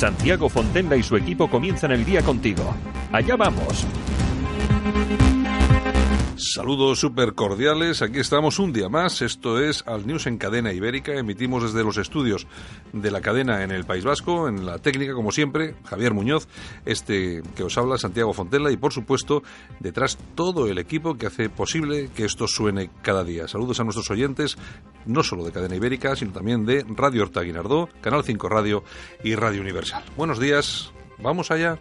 Santiago Fontenla y su equipo comienzan el día contigo. Allá vamos. Saludos súper cordiales, aquí estamos un día más, esto es Al News en Cadena Ibérica, emitimos desde los estudios de la cadena en el País Vasco, en la técnica como siempre, Javier Muñoz, este que os habla, Santiago Fontella y por supuesto detrás todo el equipo que hace posible que esto suene cada día. Saludos a nuestros oyentes, no solo de Cadena Ibérica, sino también de Radio Horta Guinardó, Canal 5 Radio y Radio Universal. Buenos días, vamos allá.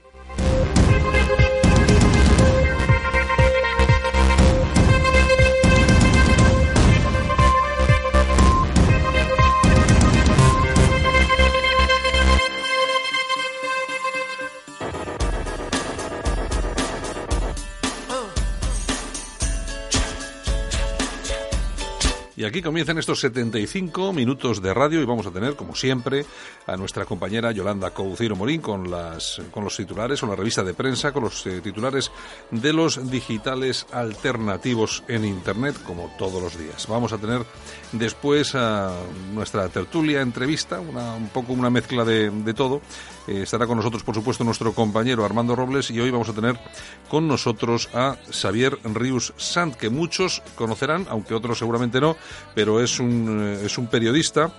Y aquí comienzan estos 75 minutos de radio y vamos a tener, como siempre, a nuestra compañera Yolanda Couceiro Morín con, las, con los titulares, con la revista de prensa, con los eh, titulares de los digitales alternativos en Internet, como todos los días. Vamos a tener después a nuestra tertulia, entrevista, una, un poco una mezcla de, de todo. Eh, estará con nosotros, por supuesto, nuestro compañero Armando Robles y hoy vamos a tener con nosotros a Xavier Rius Sant, que muchos conocerán, aunque otros seguramente no, pero es un, eh, es un periodista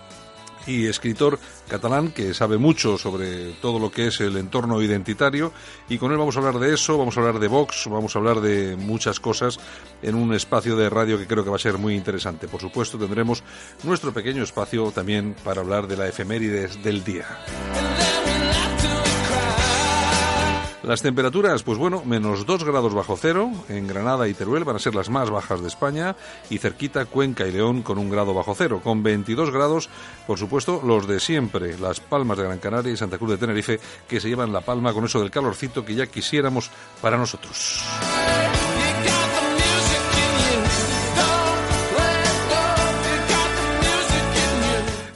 y escritor catalán que sabe mucho sobre todo lo que es el entorno identitario y con él vamos a hablar de eso, vamos a hablar de Vox, vamos a hablar de muchas cosas en un espacio de radio que creo que va a ser muy interesante. Por supuesto tendremos nuestro pequeño espacio también para hablar de la efemérides del día. Las temperaturas, pues bueno, menos 2 grados bajo cero en Granada y Teruel van a ser las más bajas de España y cerquita Cuenca y León con un grado bajo cero. Con 22 grados, por supuesto, los de siempre, Las Palmas de Gran Canaria y Santa Cruz de Tenerife, que se llevan la palma con eso del calorcito que ya quisiéramos para nosotros.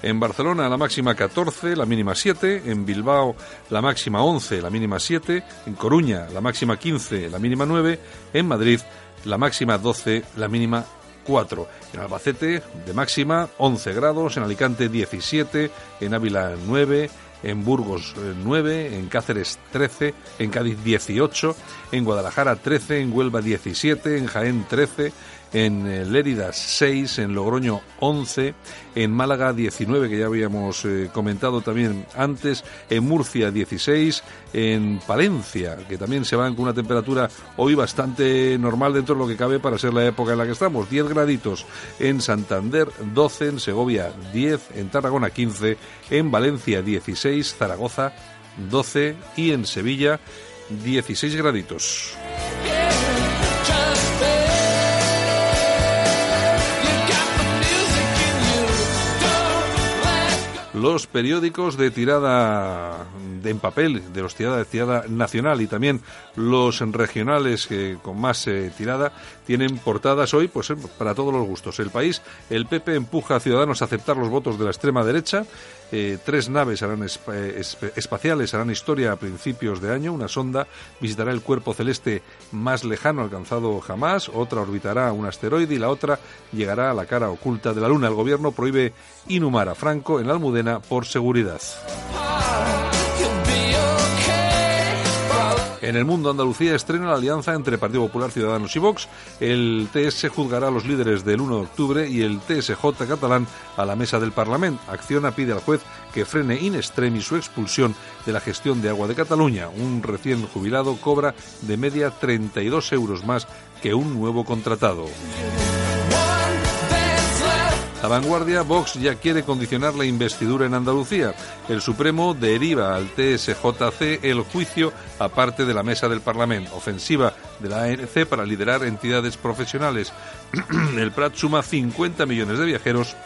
En Barcelona la máxima 14, la mínima 7. En Bilbao la máxima 11, la mínima 7. En Coruña la máxima 15, la mínima 9. En Madrid la máxima 12, la mínima 4. En Albacete de máxima 11 grados. En Alicante 17. En Ávila 9 en Burgos 9, en Cáceres 13, en Cádiz 18, en Guadalajara 13, en Huelva 17, en Jaén 13, en eh, Lérida 6, en Logroño 11, en Málaga 19, que ya habíamos eh, comentado también antes, en Murcia 16, en Palencia, que también se van con una temperatura hoy bastante normal dentro de lo que cabe para ser la época en la que estamos, 10 graditos, en Santander 12, en Segovia 10, en Tarragona 15, en Valencia 16, Zaragoza 12 y en Sevilla 16 graditos. Los periódicos de tirada de, en papel, de los tirada de tirada nacional y también los regionales que con más eh, tirada tienen portadas hoy pues eh, para todos los gustos. El país, el PP empuja a Ciudadanos a aceptar los votos de la extrema derecha. Eh, tres naves harán espaciales harán historia a principios de año. Una sonda visitará el cuerpo celeste más lejano alcanzado jamás. Otra orbitará un asteroide y la otra llegará a la cara oculta de la Luna. El gobierno prohíbe inhumar a Franco en la Almudena por seguridad. En el mundo, Andalucía estrena la alianza entre Partido Popular, Ciudadanos y Vox. El TS juzgará a los líderes del 1 de octubre y el TSJ catalán a la mesa del Parlamento. Acciona pide al juez que frene in extremis su expulsión de la gestión de agua de Cataluña. Un recién jubilado cobra de media 32 euros más que un nuevo contratado. La vanguardia, Vox ya quiere condicionar la investidura en Andalucía. El Supremo deriva al TSJC el juicio aparte de la mesa del Parlamento. Ofensiva de la ANC para liderar entidades profesionales. el Prat suma 50 millones de viajeros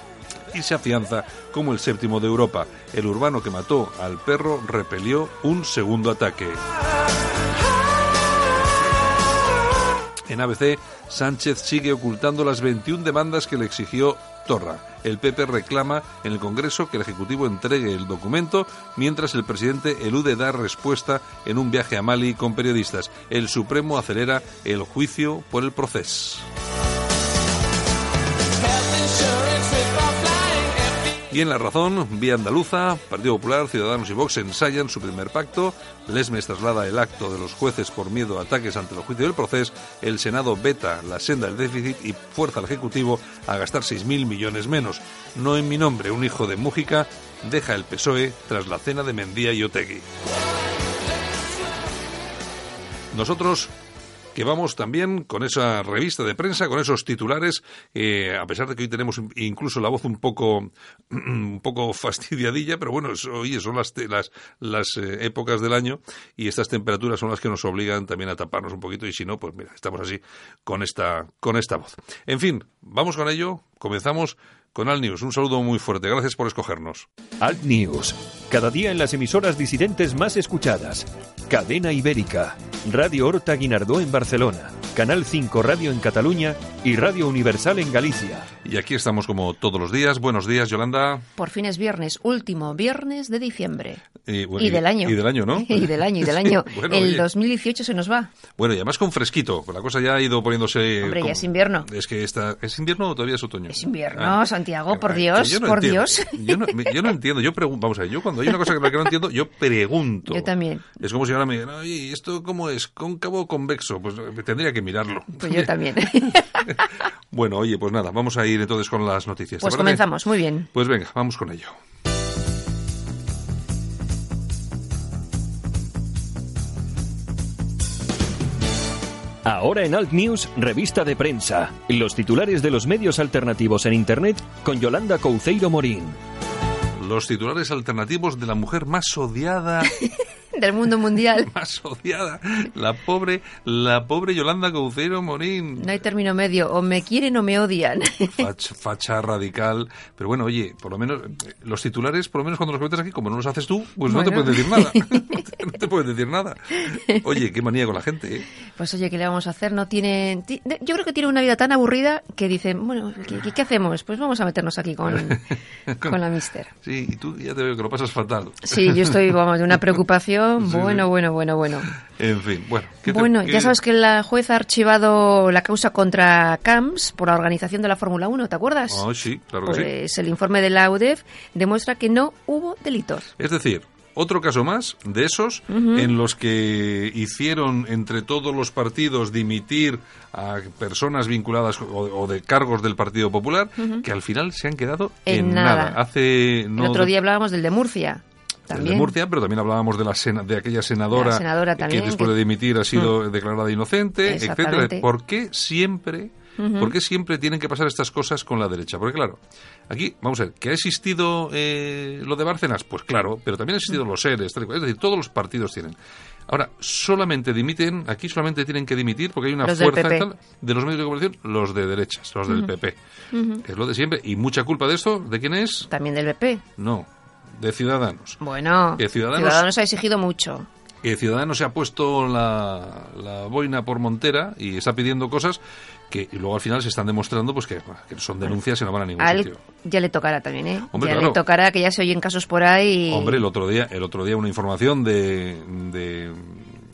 y se afianza como el séptimo de Europa. El urbano que mató al perro repelió un segundo ataque. En ABC, Sánchez sigue ocultando las 21 demandas que le exigió Torra. El PP reclama en el Congreso que el Ejecutivo entregue el documento, mientras el presidente elude dar respuesta en un viaje a Mali con periodistas. El Supremo acelera el juicio por el proceso. En La Razón, Vía Andaluza, Partido Popular, Ciudadanos y Vox ensayan su primer pacto. Lesmes traslada el acto de los jueces por miedo a ataques ante el juicio del proceso. El Senado veta la senda del déficit y fuerza al Ejecutivo a gastar 6.000 millones menos. No en mi nombre, un hijo de Mújica deja el PSOE tras la cena de Mendía y Otegui. Nosotros que vamos también con esa revista de prensa, con esos titulares, eh, a pesar de que hoy tenemos incluso la voz un poco, un poco fastidiadilla, pero bueno, oye, son las, las, las eh, épocas del año y estas temperaturas son las que nos obligan también a taparnos un poquito y si no, pues mira, estamos así con esta, con esta voz. En fin, vamos con ello, comenzamos con Alt News. Un saludo muy fuerte. Gracias por escogernos. Alt News. Cada día en las emisoras disidentes más escuchadas. Cadena Ibérica. Radio Horta Guinardó en Barcelona. Canal 5 Radio en Cataluña y Radio Universal en Galicia. Y aquí estamos como todos los días. Buenos días, Yolanda. Por fin es viernes, último viernes de diciembre. Y, bueno, y del año. Y del año, ¿no? y del año, y del año. Bueno, el oye. 2018 se nos va. Bueno, y además con fresquito. La cosa ya ha ido poniéndose... Hombre, ya es invierno. Es que está... ¿Es invierno o todavía es otoño? Es invierno, Ah. Santiago, por Dios, yo no por entiendo. Dios. Yo no, yo no entiendo, yo pregunto, vamos a ver, yo cuando hay una cosa que no entiendo, yo pregunto. Yo también. Es como si ahora me digan, oye, ¿y ¿esto cómo es? ¿Cóncavo o convexo? Pues eh, tendría que mirarlo. Pues yo también. Bueno, oye, pues nada, vamos a ir entonces con las noticias. ¿te Pues comenzamos, muy bien. Pues venga, vamos con ello. Ahora en Alt News, revista de prensa. Los titulares de los medios alternativos en Internet con Yolanda Couceiro Morín. Los titulares alternativos de la mujer más odiada, Del mundo mundial. más odiada, la pobre, la pobre Yolanda Couceiro Morín. No hay término medio, o me quieren o me odian. Facha, facha radical. Pero bueno, oye, por lo menos los titulares, por lo menos cuando los comentas aquí, como no los haces tú, pues no te pueden decir nada. no te pueden decir nada. Oye, qué manía con la gente, ¿eh? Pues oye, ¿qué le vamos a hacer? No tienen... Yo creo que tienen una vida tan aburrida que dicen, bueno, ¿qué, qué- qué hacemos? Pues vamos a meternos aquí con, con la mister. Sí, y tú ya te veo que lo pasas fatal. Sí, yo estoy, vamos, de una preocupación. Bueno, sí. bueno, bueno, bueno. En fin, bueno. ¿qué te- Bueno, qué- ya sabes que la jueza ha archivado la causa contra CAMS por la organización de la Fórmula 1, ¿te acuerdas? Ah, sí, claro que sí. Pues el informe de la UDEF demuestra que no hubo delitos. Es decir, otro caso más de esos en los que hicieron entre todos los partidos dimitir a personas vinculadas o, o de cargos del Partido Popular que al final se han quedado en, En nada. Hace no el otro día hablábamos del de Murcia. También. de Murcia, pero también hablábamos de la sena- de aquella senadora, La senadora también, que después que- Mm. de dimitir ha sido declarada inocente, etcétera. ¿Por qué siempre, por qué siempre tienen que pasar estas cosas con la derecha? Porque claro, aquí vamos a ver, que ha existido eh, lo de Bárcenas, pues claro, pero también han existido Mm. los seres, tal y cual. es decir, todos los partidos tienen. Ahora, solamente dimiten, aquí solamente tienen que dimitir porque hay una Los fuerza PP. tal, de los medios de comunicación, los de derechas, los del PP. Es lo de siempre. Y mucha culpa de esto, ¿de quién es? También del BP. No, de Ciudadanos. Bueno, Que Ciudadanos- ha exigido mucho. que Ciudadanos se ha puesto la, la boina por montera y está pidiendo cosas que y luego al final se están demostrando pues que, que son denuncias y no van a ningún sitio. ya le tocará también, ¿eh? Hombre, ya claro. le tocará que ya se oyen casos por ahí. y- Hombre, el otro día, el otro día una información de, de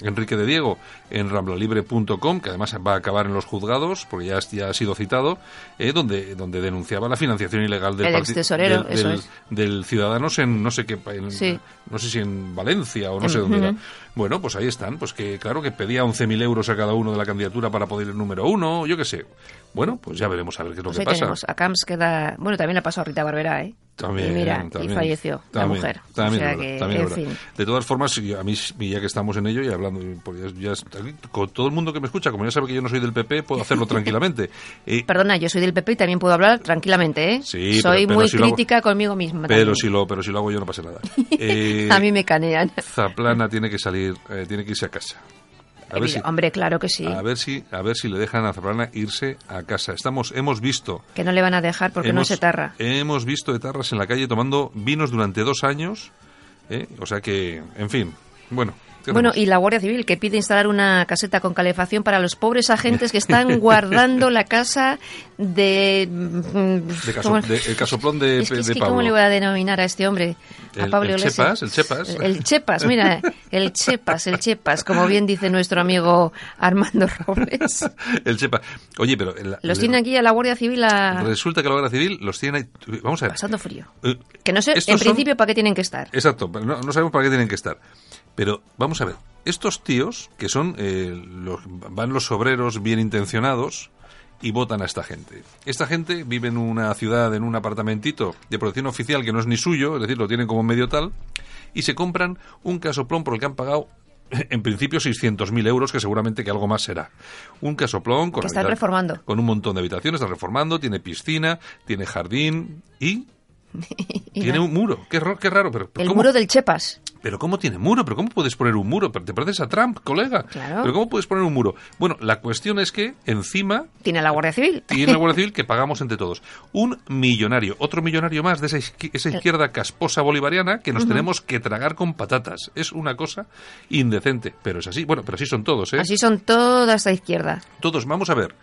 Enrique de Diego en ramblalibre.com, que además va a acabar en los juzgados, porque ya, ya ha sido citado, eh, donde, donde denunciaba la financiación ilegal del del, eso del- es. del Ciudadanos en no sé qué, pa- en- Sí. no sé si en Valencia o no sé dónde era. Bueno, pues ahí están, pues que claro que pedía 11.000 euros a cada uno de la candidatura para poder ir el número uno, yo qué sé. Bueno, pues ya veremos a ver qué es lo Pues que pasa. tenemos. A Camps queda. Bueno, también le pasó a Rita Barberá, ¿eh? También, y mira, también, y falleció la mujer. También, o sea es verdad, que, también en es verdad. fin. De todas formas, a mí, ya que estamos en ello y hablando, porque ya, con todo el mundo que me escucha, como ya sabe que yo no soy del PP, puedo hacerlo tranquilamente. Eh, Perdona, yo soy del PP y también puedo hablar tranquilamente, ¿eh? Sí, soy pero- pero muy si lo hago- crítica conmigo misma. pero también. si lo, pero si lo hago yo no pasa nada. Eh, a mí me canean. Zaplana tiene que salir, eh, tiene que irse a casa. A ver si, Hombre, claro que sí. a ver si, a ver si le dejan a Zaplana irse a casa. Estamos, hemos visto, Que no le van a dejar porque no se tarra. hemos visto etarras en la calle tomando vinos durante dos años, ¿eh? o sea que, en fin, bueno. ¿Qué Bueno, y la Guardia Civil que pide instalar una caseta con calefacción para los pobres agentes que están guardando la casa de... De caso- ¿cómo- de- el casoplón de, es que, es de que Pablo. ¿Cómo le voy a denominar a este hombre? A El- Pablo el. Chepas, el Chepas. El, el Chepas, mira, el Chepas, el Chepas, como bien dice nuestro amigo Armando Robles. El Chepa. Oye, pero... Los tiene aquí a la Guardia Civil a- Resulta que la Guardia Civil los tiene ahí... Vamos a ver. pasando frío. Eh, Que no sé, en son- principio, para qué tienen que estar. Exacto, pero no, no sabemos para qué tienen que estar. Pero vamos a ver, estos tíos que son eh, los, van los obreros bien intencionados y votan a esta gente. Esta gente vive en una ciudad, en un apartamentito de protección oficial que no es ni suyo, es decir, lo tienen como medio tal, y se compran un casoplón por el que han pagado en principio 600.000 euros, que seguramente que algo más será. Un casoplón con, están reformando. con un montón de habitaciones, están reformando, tiene piscina, tiene jardín y Y tiene un muro. Qué, ro- qué raro, pero El ¿cómo? muro del Chepas. ¿Pero cómo tiene muro? ¿Pero cómo puedes poner un muro? ¿Te pareces a Trump, colega? Claro. ¿Pero cómo puedes poner un muro? Bueno, la cuestión es que encima Tiene la Guardia Civil. tiene la Guardia Civil que pagamos entre todos. Un millonario, otro millonario más de esa, esa izquierda casposa bolivariana que nos tenemos que tragar con patatas. Es una cosa indecente, pero es así. Bueno, pero así son todos, ¿eh? Así son toda esta izquierda. Todos, vamos a ver.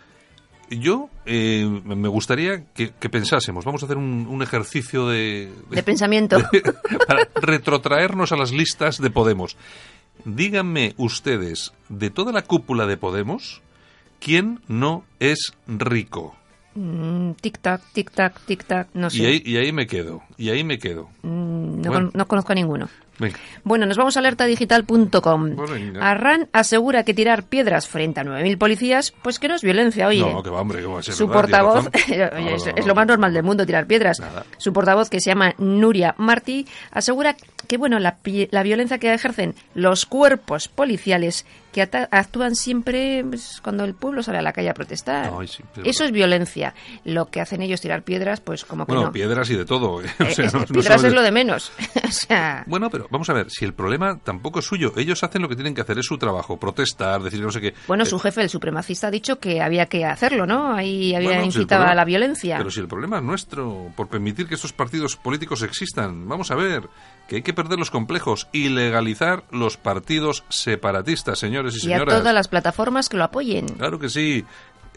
Yo eh, me gustaría que, que pensásemos, vamos a hacer un, un ejercicio de, De pensamiento. para retrotraernos a las listas de Podemos. Díganme ustedes, de toda la cúpula de Podemos, ¿quién no es rico? Mm, tic-tac, tic-tac, tic-tac. No sé. Y, ahí, y ahí me quedo, y ahí me quedo. Mm, no, Bueno. con- no conozco a ninguno. Venga. Bueno, nos vamos a alertadigital.com. Arran asegura que tirar piedras frente a 9.000 policías, pues que no es violencia, oye. No, que va, hombre, que va a ser Su verdad, portavoz, razón. oye, No, es, no, es no, lo más no. normal del mundo tirar piedras. Nada. Su portavoz, que se llama Nuria Martí, asegura que bueno la, la violencia que ejercen los cuerpos policiales que actúan siempre pues, cuando el pueblo sale a la calle a protestar. Ay, sí, pero- Eso es violencia. Lo que hacen ellos tirar piedras, pues como que Bueno, no. piedras y de todo. ¿eh? O Eh, sea, es- no- no piedras es lo de menos. o sea, Bueno, pero vamos a ver, si el problema tampoco es suyo, ellos hacen lo que tienen que hacer, es su trabajo, protestar, decir que no sé qué. bueno, Eh, su jefe, el supremacista, ha dicho que había que hacerlo, ¿no? Ahí había Bueno, si incitado a la violencia. Pero si el problema es nuestro, por permitir que estos partidos políticos existan, vamos a ver, que hay que perder los complejos y legalizar los partidos separatistas, señores y, y a todas las plataformas que lo apoyen. Claro que sí.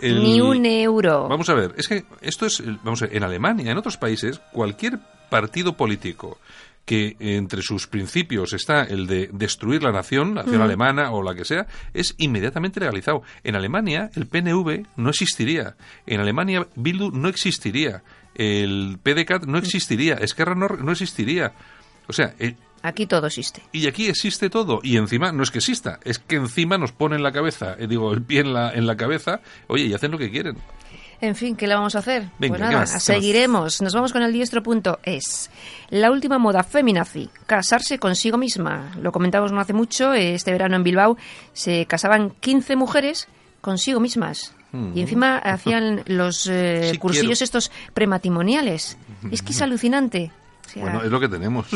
El- Ni un euro. Vamos a ver, es que esto es, vamos a ver, en Alemania, en otros países, cualquier partido político que entre sus principios está el de destruir la nación, la nación alemana o la que sea, es inmediatamente legalizado. En Alemania el PNV no existiría. En Alemania Bildu no existiría. El PDCAT no existiría. Esquerra no, no existiría. O sea, eh, Aquí todo existe. y aquí existe todo. Y encima, no es que exista, es que encima nos ponen la cabeza, eh, digo, el pie en la, en la cabeza, oye, y hacen lo que quieren. En fin, ¿qué le vamos a hacer? Venga, pues ¿qué nada, seguiremos. Nos vamos con el diestro.es. La última moda feminazi, casarse consigo misma. Lo comentamos no hace mucho, eh, este verano en Bilbao se casaban 15 mujeres consigo mismas. Y encima hacían los eh, Sí cursillos quiero. estos prematrimoniales. Es que es alucinante. O sea, Bueno, es lo que tenemos.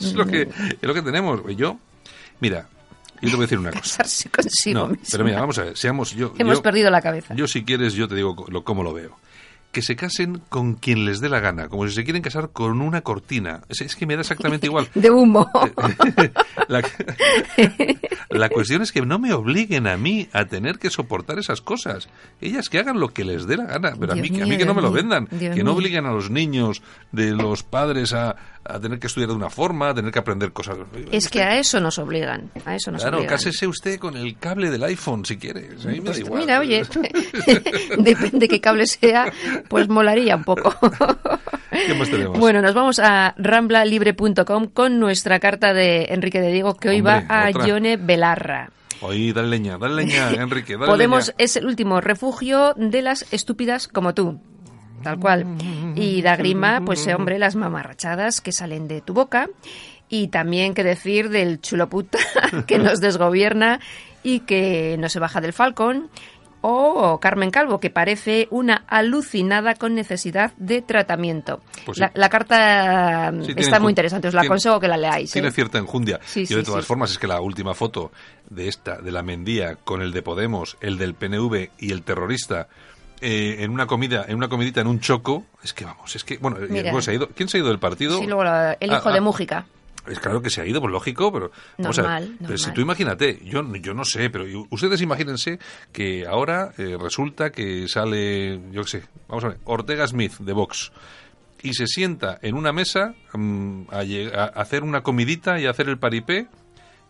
es, lo que, es lo que tenemos. Yo, mira, yo te voy a decir una cosa. consigo No, pero mira, vamos a ver, seamos yo. Hemos yo- perdido la cabeza. Yo, si quieres, yo te digo lo, cómo lo veo. Que se casen con quien les dé la gana, como si se quieren casar con una cortina. Es, es que me da exactamente igual. De humo. la, la cuestión es que no me obliguen a mí a tener que soportar esas cosas. Ellas que hagan lo que les dé la gana, pero a mí, que- a mío, mí que no me lo mío, vendan. Dios que no mío. obliguen a los niños de los padres a, a tener que estudiar de una forma, a tener que aprender cosas. es que a eso nos obligan. A eso nos Claro, obligan. cásese usted con el cable del iPhone si quiere. A mí me da Pues igual. mira, oye, depende qué cable sea, pues molaría un poco. ¿Qué más tenemos? Bueno, nos vamos a ramblalibre.com con nuestra carta de Enrique de Diego que hoy Hombre, va a otra. Yone Belarra. Oye, dale leña, dale leña, Enrique, dale Podemos leña. es el último refugio de las estúpidas como tú. Tal cual. Y da grima, pues eh, hombre, las mamarrachadas que salen de tu boca. Y también que decir del chulo puta que nos desgobierna y que no se baja del falcón. O Carmen Calvo, que parece una alucinada con necesidad de tratamiento. Pues sí. la, la carta mm, Sí, está muy interesante, os la tiene- aconsejo que la leáis. Tiene ¿eh? cierta enjundia. Sí, Yo de todas formas es que la última foto de esta, de la Mendía, con el de Podemos, el del PNV y el terrorista, eh, en una comida, en una comidita en un choco, es que vamos, es que, bueno, Mira. se ha ido, ¿quién se ha ido del partido? Sí, luego la- el Ah, hijo ah, de Mújica. Es claro que se ha ido, pues lógico, pero a ver, Normal, pero si normal. tú imagínate, yo, yo no sé, pero ustedes imagínense que ahora eh, resulta que sale, yo qué sé, vamos a ver, Ortega Smith de Vox y se sienta en una mesa mm, a, hacer una comidita y a hacer el paripé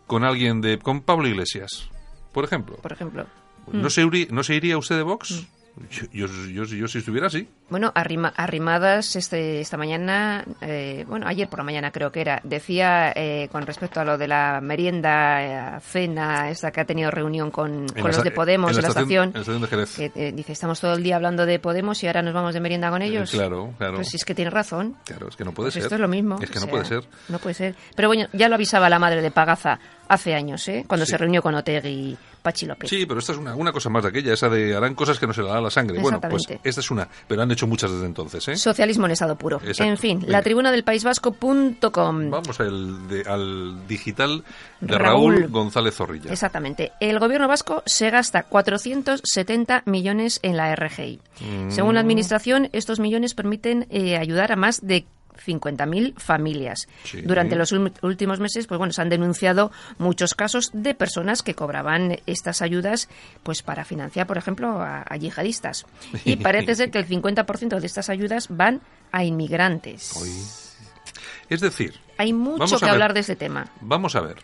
con alguien de, con Pablo Iglesias, por ejemplo. por ejemplo. ¿No, se, ¿No se iría usted de Vox? Yo, yo, yo, yo si estuviera así. Bueno, arrima- arrimadas este, esta mañana, eh, bueno, ayer por la mañana creo que era, decía eh, con respecto a lo de la merienda, eh, cena, esta que ha tenido reunión con, con los de Podemos en la estación, en la estación de Jerez. que eh, dice, estamos todo el día hablando de Podemos y ahora nos vamos de merienda con ellos. Eh, claro, claro. Pues es que tiene razón. Claro, es que no puede Pues ser. esto es lo mismo. Es que o no puede ser. No puede ser. Pero bueno, ya lo avisaba la madre de Pagaza hace años, ¿eh? Cuando Sí. se reunió con Otegi y Pachi López. Sí, pero esta es una, una cosa más de aquella, esa de harán cosas que no se le da la sangre. Bueno, pues esta es una, pero han hecho muchas desde entonces, ¿eh? Socialismo en estado puro. Exacto. En fin, Venga. la tribuna del País Vasco.com. Vamos al, de- al digital de Raúl, Raúl. González Zorrilla. Exactamente. El gobierno vasco se gasta 470 millones en la RGI. Mm. Según la administración, estos millones permiten eh, ayudar a más de 50.000 familias. Sí. Durante los últimos meses, pues bueno, se han denunciado muchos casos de personas que cobraban estas ayudas, pues para financiar, por ejemplo, a, a yihadistas. Y parece ser que el 50% de estas ayudas van a inmigrantes. Es decir, Hay mucho que ver. hablar de este tema. vamos a ver.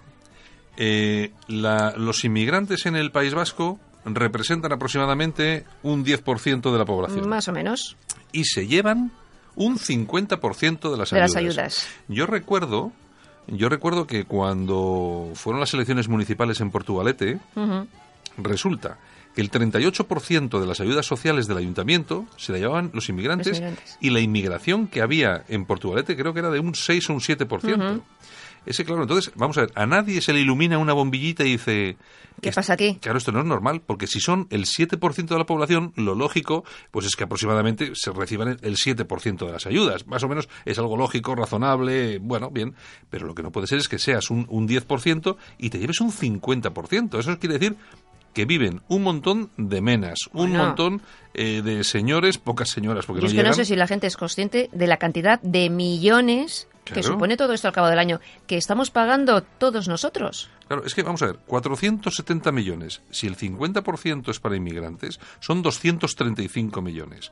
Eh, la- los inmigrantes en el País Vasco representan aproximadamente un 10% de la población. Más o menos. y se llevan un 50% de las De ayudas. las ayudas. Yo recuerdo, yo recuerdo que cuando fueron las elecciones municipales en Portugalete, resulta que el 38% de las ayudas sociales del ayuntamiento se la llevaban los inmigrantes, Los inmigrantes. y la inmigración que había en Portugalete creo que era de un 6 o un 7%. Ujú. Ese, claro, entonces, vamos a ver, a nadie se le ilumina una bombillita y dice... ¿Qué "Est- pasa aquí? Claro, esto no es normal, porque si son el 7% de la población, lo lógico, pues es que aproximadamente se reciban el- el 7% de las ayudas. Más o menos es algo lógico, razonable, bueno, bien, pero lo que no puede ser es que seas un, un 10% y te lleves un 50%. Eso quiere decir que viven un montón de menas, un Bueno. montón eh, de señores, pocas señoras, porque Yo es no que no sé si la gente es consciente de la cantidad de millones que Claro. supone todo esto al cabo del año, que estamos pagando todos nosotros. Claro, es que vamos a ver, 470 millones. Si el 50% es para inmigrantes, son 235 millones.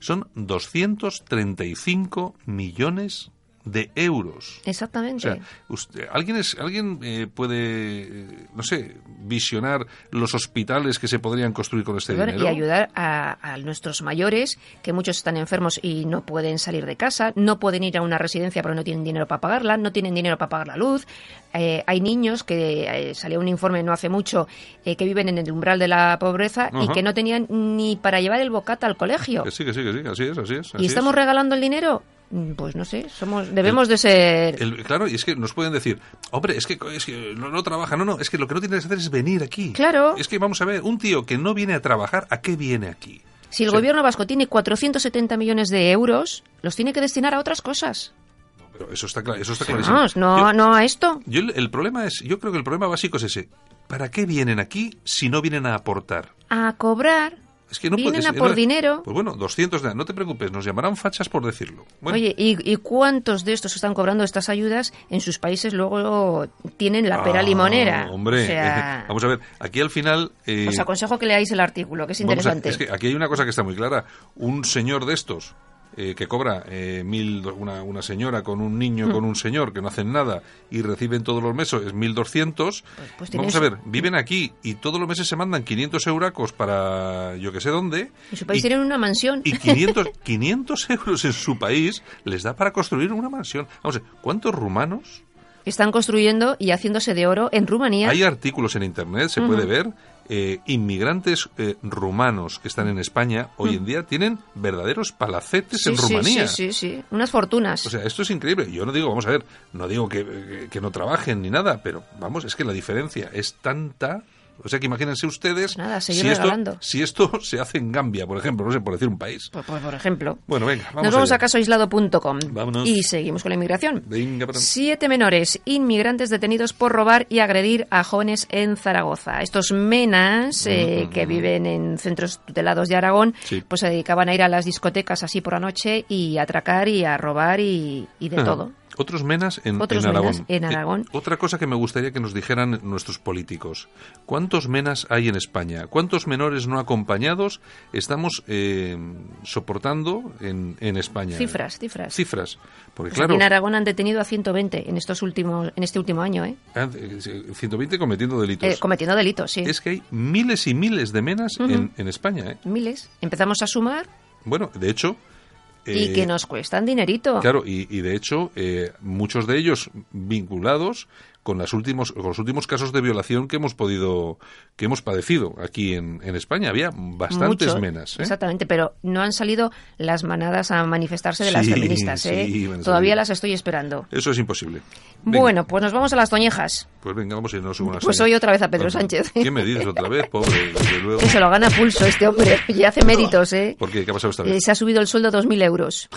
Son 235 millones de euros. O Exactamente. sea, usted- ¿alguien, es, alguien eh, puede, eh, no sé, visionar los hospitales que se podrían construir con este dinero? y ayudar a, a nuestros mayores, que muchos están enfermos y no pueden salir de casa, no pueden ir a una residencia porque no tienen dinero para pagarla, no tienen dinero para pagar la luz. Eh, hay niños que eh, salió un informe no hace mucho que viven en el umbral de la pobreza y que no tenían ni para llevar el bocata al colegio. Que sí, que sí, que sí, así es, así es. ¿Y estamos es. regalando el dinero? Mm, Pues no sé, somos debemos de ser El- claro, y es que nos pueden decir, hombre, es que, es que no, no trabaja. No, no, es que lo que no tienes que hacer es venir aquí. Claro. Es que vamos a ver, un tío que no viene a trabajar, ¿a qué viene aquí? Si el O sea, gobierno vasco tiene 470 millones de euros, los tiene que destinar a otras cosas. Pero eso está, claro, eso está clarísimo. No, Yo- no a esto. yo el, el problema es, yo creo que el problema básico es ese. ¿Para qué vienen aquí si no vienen a aportar? A cobrar. Es que no Vienen puedes- a por no- dinero. Pues bueno, 200 de- no te preocupes, nos llamarán fachas por decirlo. Bueno, Oye, ¿y, y cuántos de estos que están cobrando estas ayudas en sus países luego tienen la pera ah, limonera? Hombre, O sea, vamos a ver, aquí al final... eh, os aconsejo que leáis el artículo, que es a- interesante. es que aquí hay una cosa que está muy clara. Un señor de estos eh, que cobra eh, mil, una, una señora con un niño, con un señor que no hacen nada y reciben todos los meses 1.200, pues vamos tienes- a ver, viven aquí y todos los meses se mandan 500 euracos para yo que sé dónde. En su país y- tienen una mansión. y 500, 500 euros en su país les da para construir una mansión. Vamos a ver, ¿cuántos rumanos? Están construyendo y haciéndose de oro en Rumanía. Hay artículos en internet, se puede ver, eh, inmigrantes eh, rumanos que están en España hoy en día tienen verdaderos palacetes sí, en sí, Rumanía. sí, sí, sí. Unas fortunas. O sea, esto es increíble. Yo no digo, vamos a ver, no digo que, que- que no trabajen ni nada, pero vamos, es que la diferencia es tanta O sea que imagínense ustedes Nada, seguir si, esto, si esto se hace en Gambia, por ejemplo, no sé, por decir un país. Pues, pues, por ejemplo. Bueno, venga, vamos Nos vamos allá. a casoaislado.com y seguimos con la inmigración. Venga, Siete menores inmigrantes detenidos por robar y agredir a jóvenes en Zaragoza. Estos menas eh, que viven en centros tutelados de Aragón, Sí. pues se dedicaban a ir a las discotecas así por la noche y a atracar y a robar y, y de Ajá. todo. Otros menas en, Otros en Aragón. menas en Eh, Aragón. otra cosa que me gustaría que nos dijeran nuestros políticos. ¿Cuántos menas hay en España? ¿Cuántos menores no acompañados estamos eh, soportando en, en España? Cifras, cifras. Cifras. Porque Pues claro, en Aragón han detenido a 120 en estos últimos, en este último año, ¿eh? ah, eh, 120 cometiendo delitos. Eh, cometiendo delitos, sí. Es que hay miles y miles de menas en, en España. ¿eh? Miles. Empezamos a sumar Bueno, de hecho... y eh, que nos cuestan dinerito. Claro, y, y de hecho, eh, muchos de ellos vinculados con, las últimos, con los últimos casos de violación que hemos podido, que hemos padecido aquí en, en España. Había bastantes Mucho, menas. ¿eh? Exactamente, pero no han salido las manadas a manifestarse de las feministas, ¿eh? sí, Todavía las estoy esperando. Eso es imposible. Venga, Bueno, pues nos vamos a las toñejas. Pues venga, vamos a irnos a Pues hoy otra vez a Pedro Sánchez. ¿Qué me dices otra vez? Pobre, desde luego. Que se lo gana pulso este hombre y hace méritos, ¿eh? ¿Por qué? ¿Qué ha pasado esta Eh, vez? se ha subido el sueldo 2.000 euros.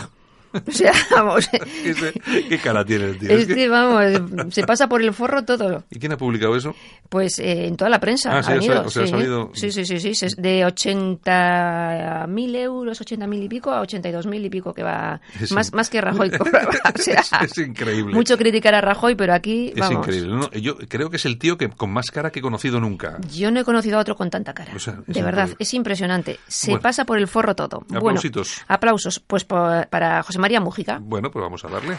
O sea, vamos. ¿Qué, se- qué cara tiene el tío? Es Es que- que, vamos, se pasa por el forro todo. ¿Y quién ha publicado eso? Pues eh, en toda la prensa Ah, ha sí, ha venido, sal- o sea, ha sí, salido- sí, sí, sí, sí, de 80.000 euros, 80.000 y pico a 82.000 y pico que va Es más, in- más que Rajoy cobraba. O sea, Es increíble. Mucho criticar a Rajoy, pero aquí Es vamos. increíble. No, yo creo que es el tío que con más cara que he conocido nunca. Yo no he conocido a otro con tanta cara. O sea, es de verdad, increíble. es impresionante. Se Bueno. pasa por el forro todo. Aplausitos. Bueno, aplausos. Pues por- para José María Mújica, Bueno, pues vamos a darle.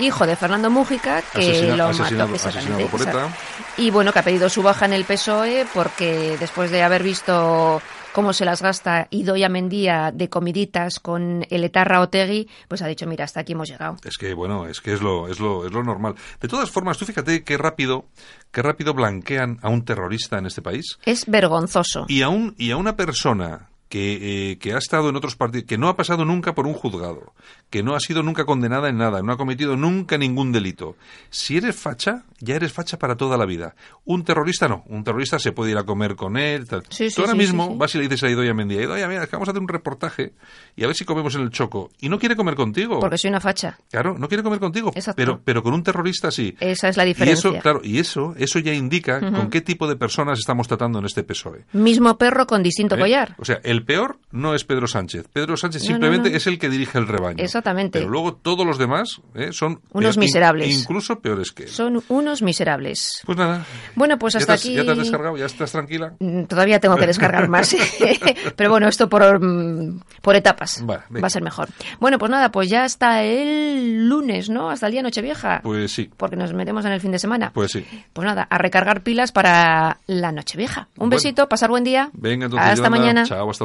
hijo de Fernando Mújica, que Asesina- lo asesinado- mató. asesinado por ETA. exacto. Y bueno, que ha pedido su baja en el PSOE porque después de haber visto cómo se las gasta Idoia Mendía de comiditas con el etarra Otegui, pues ha dicho, mira, hasta aquí hemos llegado. Es que, bueno, es que es lo, es lo, es lo normal. De todas formas, tú fíjate qué rápido, qué rápido blanquean a un terrorista en este país Es vergonzoso. y a, un, y a una persona que, eh, que ha estado en otros partidos, que no ha pasado nunca por un juzgado, que no ha sido nunca condenada en nada, no ha cometido nunca ningún delito. Si eres facha, ya eres facha para toda la vida. Un terrorista no. Un terrorista se puede ir a comer con él. tal. Sí, sí, Tú ahora sí, mismo vas y le dices a Idoia Mendía, Idoia, mira, es que vamos a hacer un reportaje y a ver si comemos en el choco. Y no quiere comer contigo. Porque soy una facha. Claro, no quiere comer contigo, Exacto. pero pero con un terrorista sí. Esa es la Y diferencia. eso, claro, y eso, eso ya indica con qué tipo de personas estamos tratando en este PSOE. Mismo perro con distinto ¿eh? collar. O sea, el peor no es Pedro Sánchez. Pedro Sánchez No, simplemente no, no. es el que dirige el rebaño. Exactamente. Pero luego todos los demás ¿eh? son Unos eh, in- miserables. incluso peores que él. Son unos miserables. Pues nada. Bueno, pues ¿Ya hasta has- aquí. ¿Ya te has descargado? ¿Ya estás tranquila? Mm, Todavía tengo que descargar más. Pero bueno, esto por, mm, por etapas. Vale. Va a ser mejor. Bueno, pues nada, pues ya hasta el lunes, ¿no? Hasta el día Nochevieja. Pues sí. Porque nos metemos en el fin de semana. Pues sí. Pues nada, a recargar pilas para la Nochevieja. Un Bueno. besito, pasar buen día. Venga, entonces. Hasta Yolanda. mañana. Chao, hasta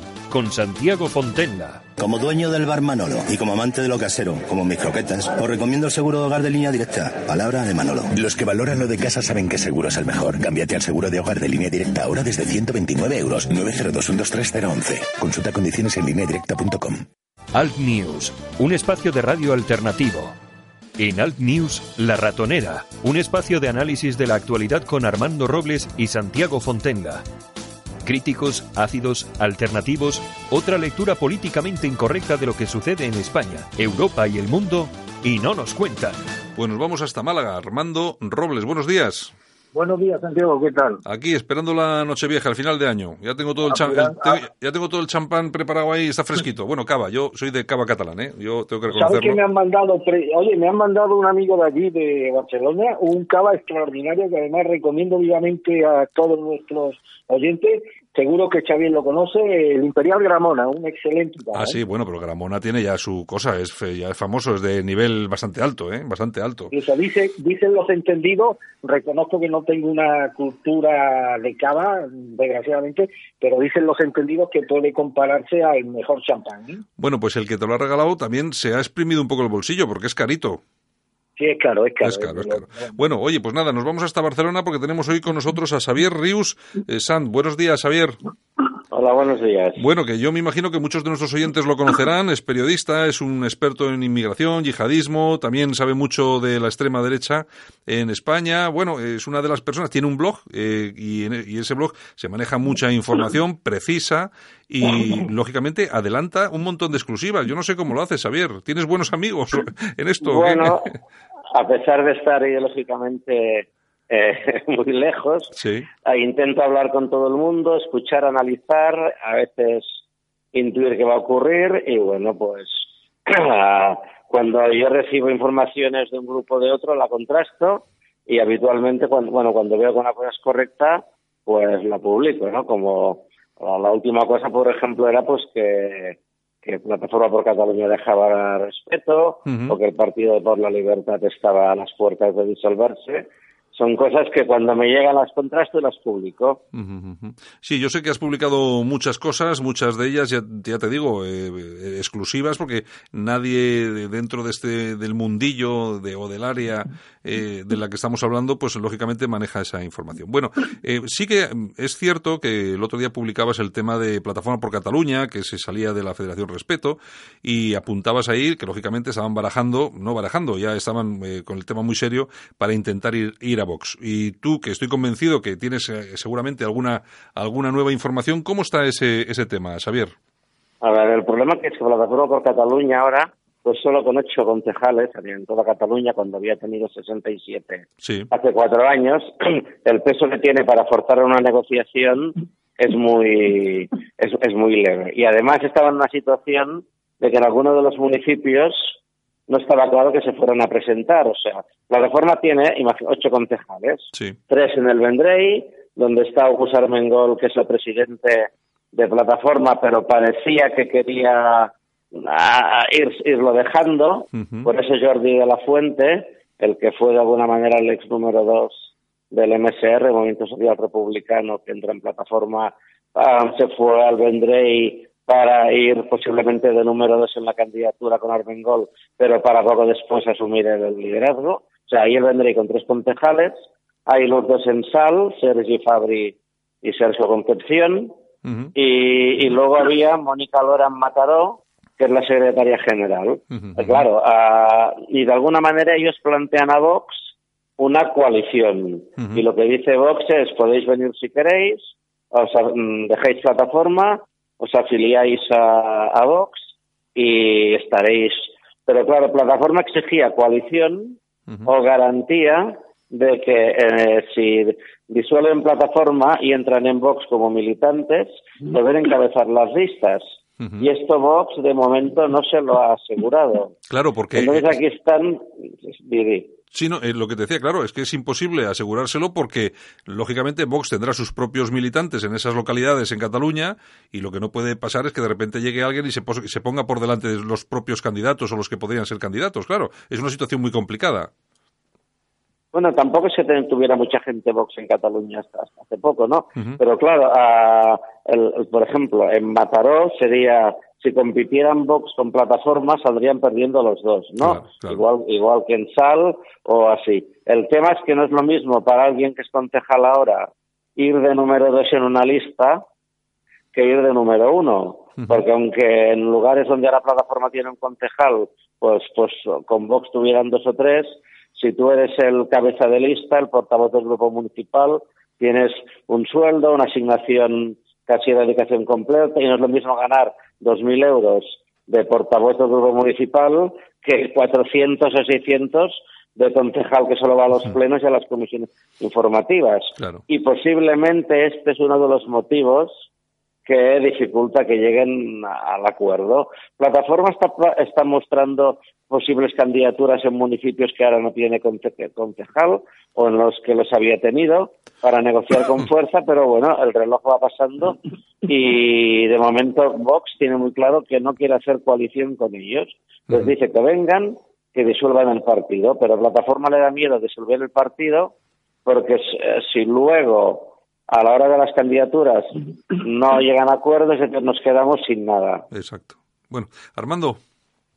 Con Santiago Fontenla. Como dueño del bar Manolo y como amante de lo casero, como mis croquetas, os recomiendo el seguro de hogar de línea directa. Palabra de Manolo. Los que valoran lo de casa saben que seguro es el mejor. Cámbiate al seguro de hogar de línea directa ahora desde 129 euros. 902-123-011. Consulta condiciones en lineadirecta.com. Alt News. Un espacio de radio alternativo. En Alt News, La Ratonera. Un espacio de análisis de la actualidad con Armando Robles y Santiago Fontenla. Críticos, ácidos, alternativos, otra lectura políticamente incorrecta de lo que sucede en España, Europa y el mundo, y no nos cuentan. Pues nos vamos hasta Málaga. Armando Robles, buenos días. Buenos días, Santiago, ¿qué tal? Aquí esperando la Nochevieja, al final de año. Ya tengo todo el, ah. ya tengo todo el champán preparado ahí, está fresquito. Bueno, cava, yo soy de cava catalán, ¿eh? Yo tengo que ¿Sabes que reconocerlo. me han mandado? pre- Oye, me han mandado un amigo de allí, de Barcelona, un cava extraordinario que además recomiendo vivamente a todos nuestros oyentes. Seguro que Xavier lo conoce, el Imperial Gramona, un excelente. Ah, sí, bueno, pero Gramona tiene ya su cosa, es ya es famoso, es de nivel bastante alto, ¿eh? Bastante alto. Incluso dice, dicen los entendidos, reconozco que no tengo una cultura de cava, desgraciadamente, pero dicen los entendidos que puede compararse al mejor champán. ¿eh? Bueno, pues el que te lo ha regalado también se ha exprimido un poco el bolsillo porque es carito. Sí, es caro, es caro. Es caro, es caro. Bueno, oye, pues nada, nos vamos hasta Barcelona porque tenemos hoy con nosotros a Xavier Rius. Eh, Sant, buenos días, Xavier. Hola, buenos días. Bueno, que yo me imagino que muchos de nuestros oyentes lo conocerán. Es periodista, es un experto en inmigración, yihadismo, también sabe mucho de la extrema derecha en España. Bueno, es una de las personas, tiene un blog eh, y, en, y ese blog se maneja mucha información precisa y, lógicamente, adelanta un montón de exclusivas. Yo no sé cómo lo haces, Xavier. ¿Tienes buenos amigos en esto? Bueno, a pesar de estar ideológicamente eh, muy lejos. Sí. intento hablar con todo el mundo, escuchar, analizar, a veces intuir qué va a ocurrir y bueno, pues cuando yo recibo informaciones de un grupo o de otro la contrasto y habitualmente cuando bueno cuando veo que una cosa es correcta pues la publico, ¿no? Como la última cosa, por ejemplo, era pues que que Plataforma por Cataluña dejaba respeto o que el Partido por la Libertad estaba a las puertas de disolverse son cosas que cuando me llegan las contrasto las publico. Sí, yo sé que has publicado muchas cosas, muchas de ellas, ya, ya te digo, eh, eh, exclusivas, porque nadie dentro de este del mundillo de, o del área eh, de la que estamos hablando, pues lógicamente maneja esa información. Bueno, sí que es cierto que el otro día publicabas el tema de Plataforma por Cataluña, que se salía de la Federación Respeto, y apuntabas ahí que lógicamente estaban barajando, no barajando, ya estaban con el tema muy serio para intentar ir, ir Vox. Y tú, que estoy convencido que tienes eh, seguramente alguna, alguna nueva información, ¿cómo está ese, ese tema, Xavier? A ver, el problema es que Plataforma por Cataluña ahora, pues solo con ocho concejales en toda Cataluña, cuando había tenido 67 sí. hace cuatro años, el peso que tiene para forzar una negociación es muy, es, es muy leve. Y además estaba en una situación de que en algunos de los municipios no estaba claro que se fueran a presentar. O sea, la reforma tiene ocho concejales, tres en el Vendrey, donde está Augusto Armengol, que es el presidente de plataforma, pero parecía que quería ir, irlo dejando. Por eso Jordi de la Fuente, el que fue de alguna manera el ex número dos del MSR, Movimiento Social Republicano, que entra en plataforma, ah, se fue al Vendrey para ir posiblemente de número dos en la candidatura con Armengol, pero para poco después asumir el liderazgo. O sea, ahí él vendría con tres concejales, hay los dos en Sal, Sergi Fabri y Sergio Concepción, y, luego había Mónica Loran Mataró, que es la secretaria general. Claro, y de alguna manera ellos plantean a Vox una coalición. Y lo que dice Vox es, podéis venir si queréis, o sea, mm, dejáis plataforma, os afiliáis a, a Vox y estaréis. Pero claro, plataforma exigía coalición o garantía de que eh, si disuelven plataforma y entran en Vox como militantes, deben encabezar las listas. Y esto Vox de momento no se lo ha asegurado. Claro, porque. Entonces aquí están. Sí, no, eh, lo que te decía, claro, es que es imposible asegurárselo porque, lógicamente, Vox tendrá sus propios militantes en esas localidades en Cataluña y lo que no puede pasar es que de repente llegue alguien y se, se ponga por delante de los propios candidatos o los que podrían ser candidatos, claro. Es una situación muy complicada. Bueno, tampoco es que tuviera mucha gente Vox en Cataluña hasta, hace poco, ¿no? Pero claro, por ejemplo, en Mataró sería si compitieran Vox con plataforma saldrían perdiendo los dos, ¿no? Igual, igual que en Sal o así. El tema es que no es lo mismo para alguien que es concejal ahora ir de número dos en una lista que ir de número uno. Porque aunque en lugares donde ahora plataforma tiene un concejal, pues, pues con Vox tuvieran dos o tres, si tú eres el cabeza de lista, el portavoz del grupo municipal, tienes un sueldo, una asignación casi de dedicación completa y no es lo mismo ganar 2.000 euros de portavoz del grupo municipal que 400 o 600 de concejal que solo va a los plenos y a las comisiones informativas. Y posiblemente este es uno de los motivos que dificulta que lleguen al acuerdo. Plataforma está, está mostrando posibles candidaturas en municipios que ahora no tiene concejal o en los que los había tenido para negociar con fuerza, pero bueno, el reloj va pasando y de momento Vox tiene muy claro que no quiere hacer coalición con ellos. Les dice que vengan, que disuelvan el partido, pero a Plataforma le da miedo disolver el partido porque eh, si luego a la hora de las candidaturas no llegan a acuerdos, entonces nos quedamos sin nada. Exacto. Bueno, Armando,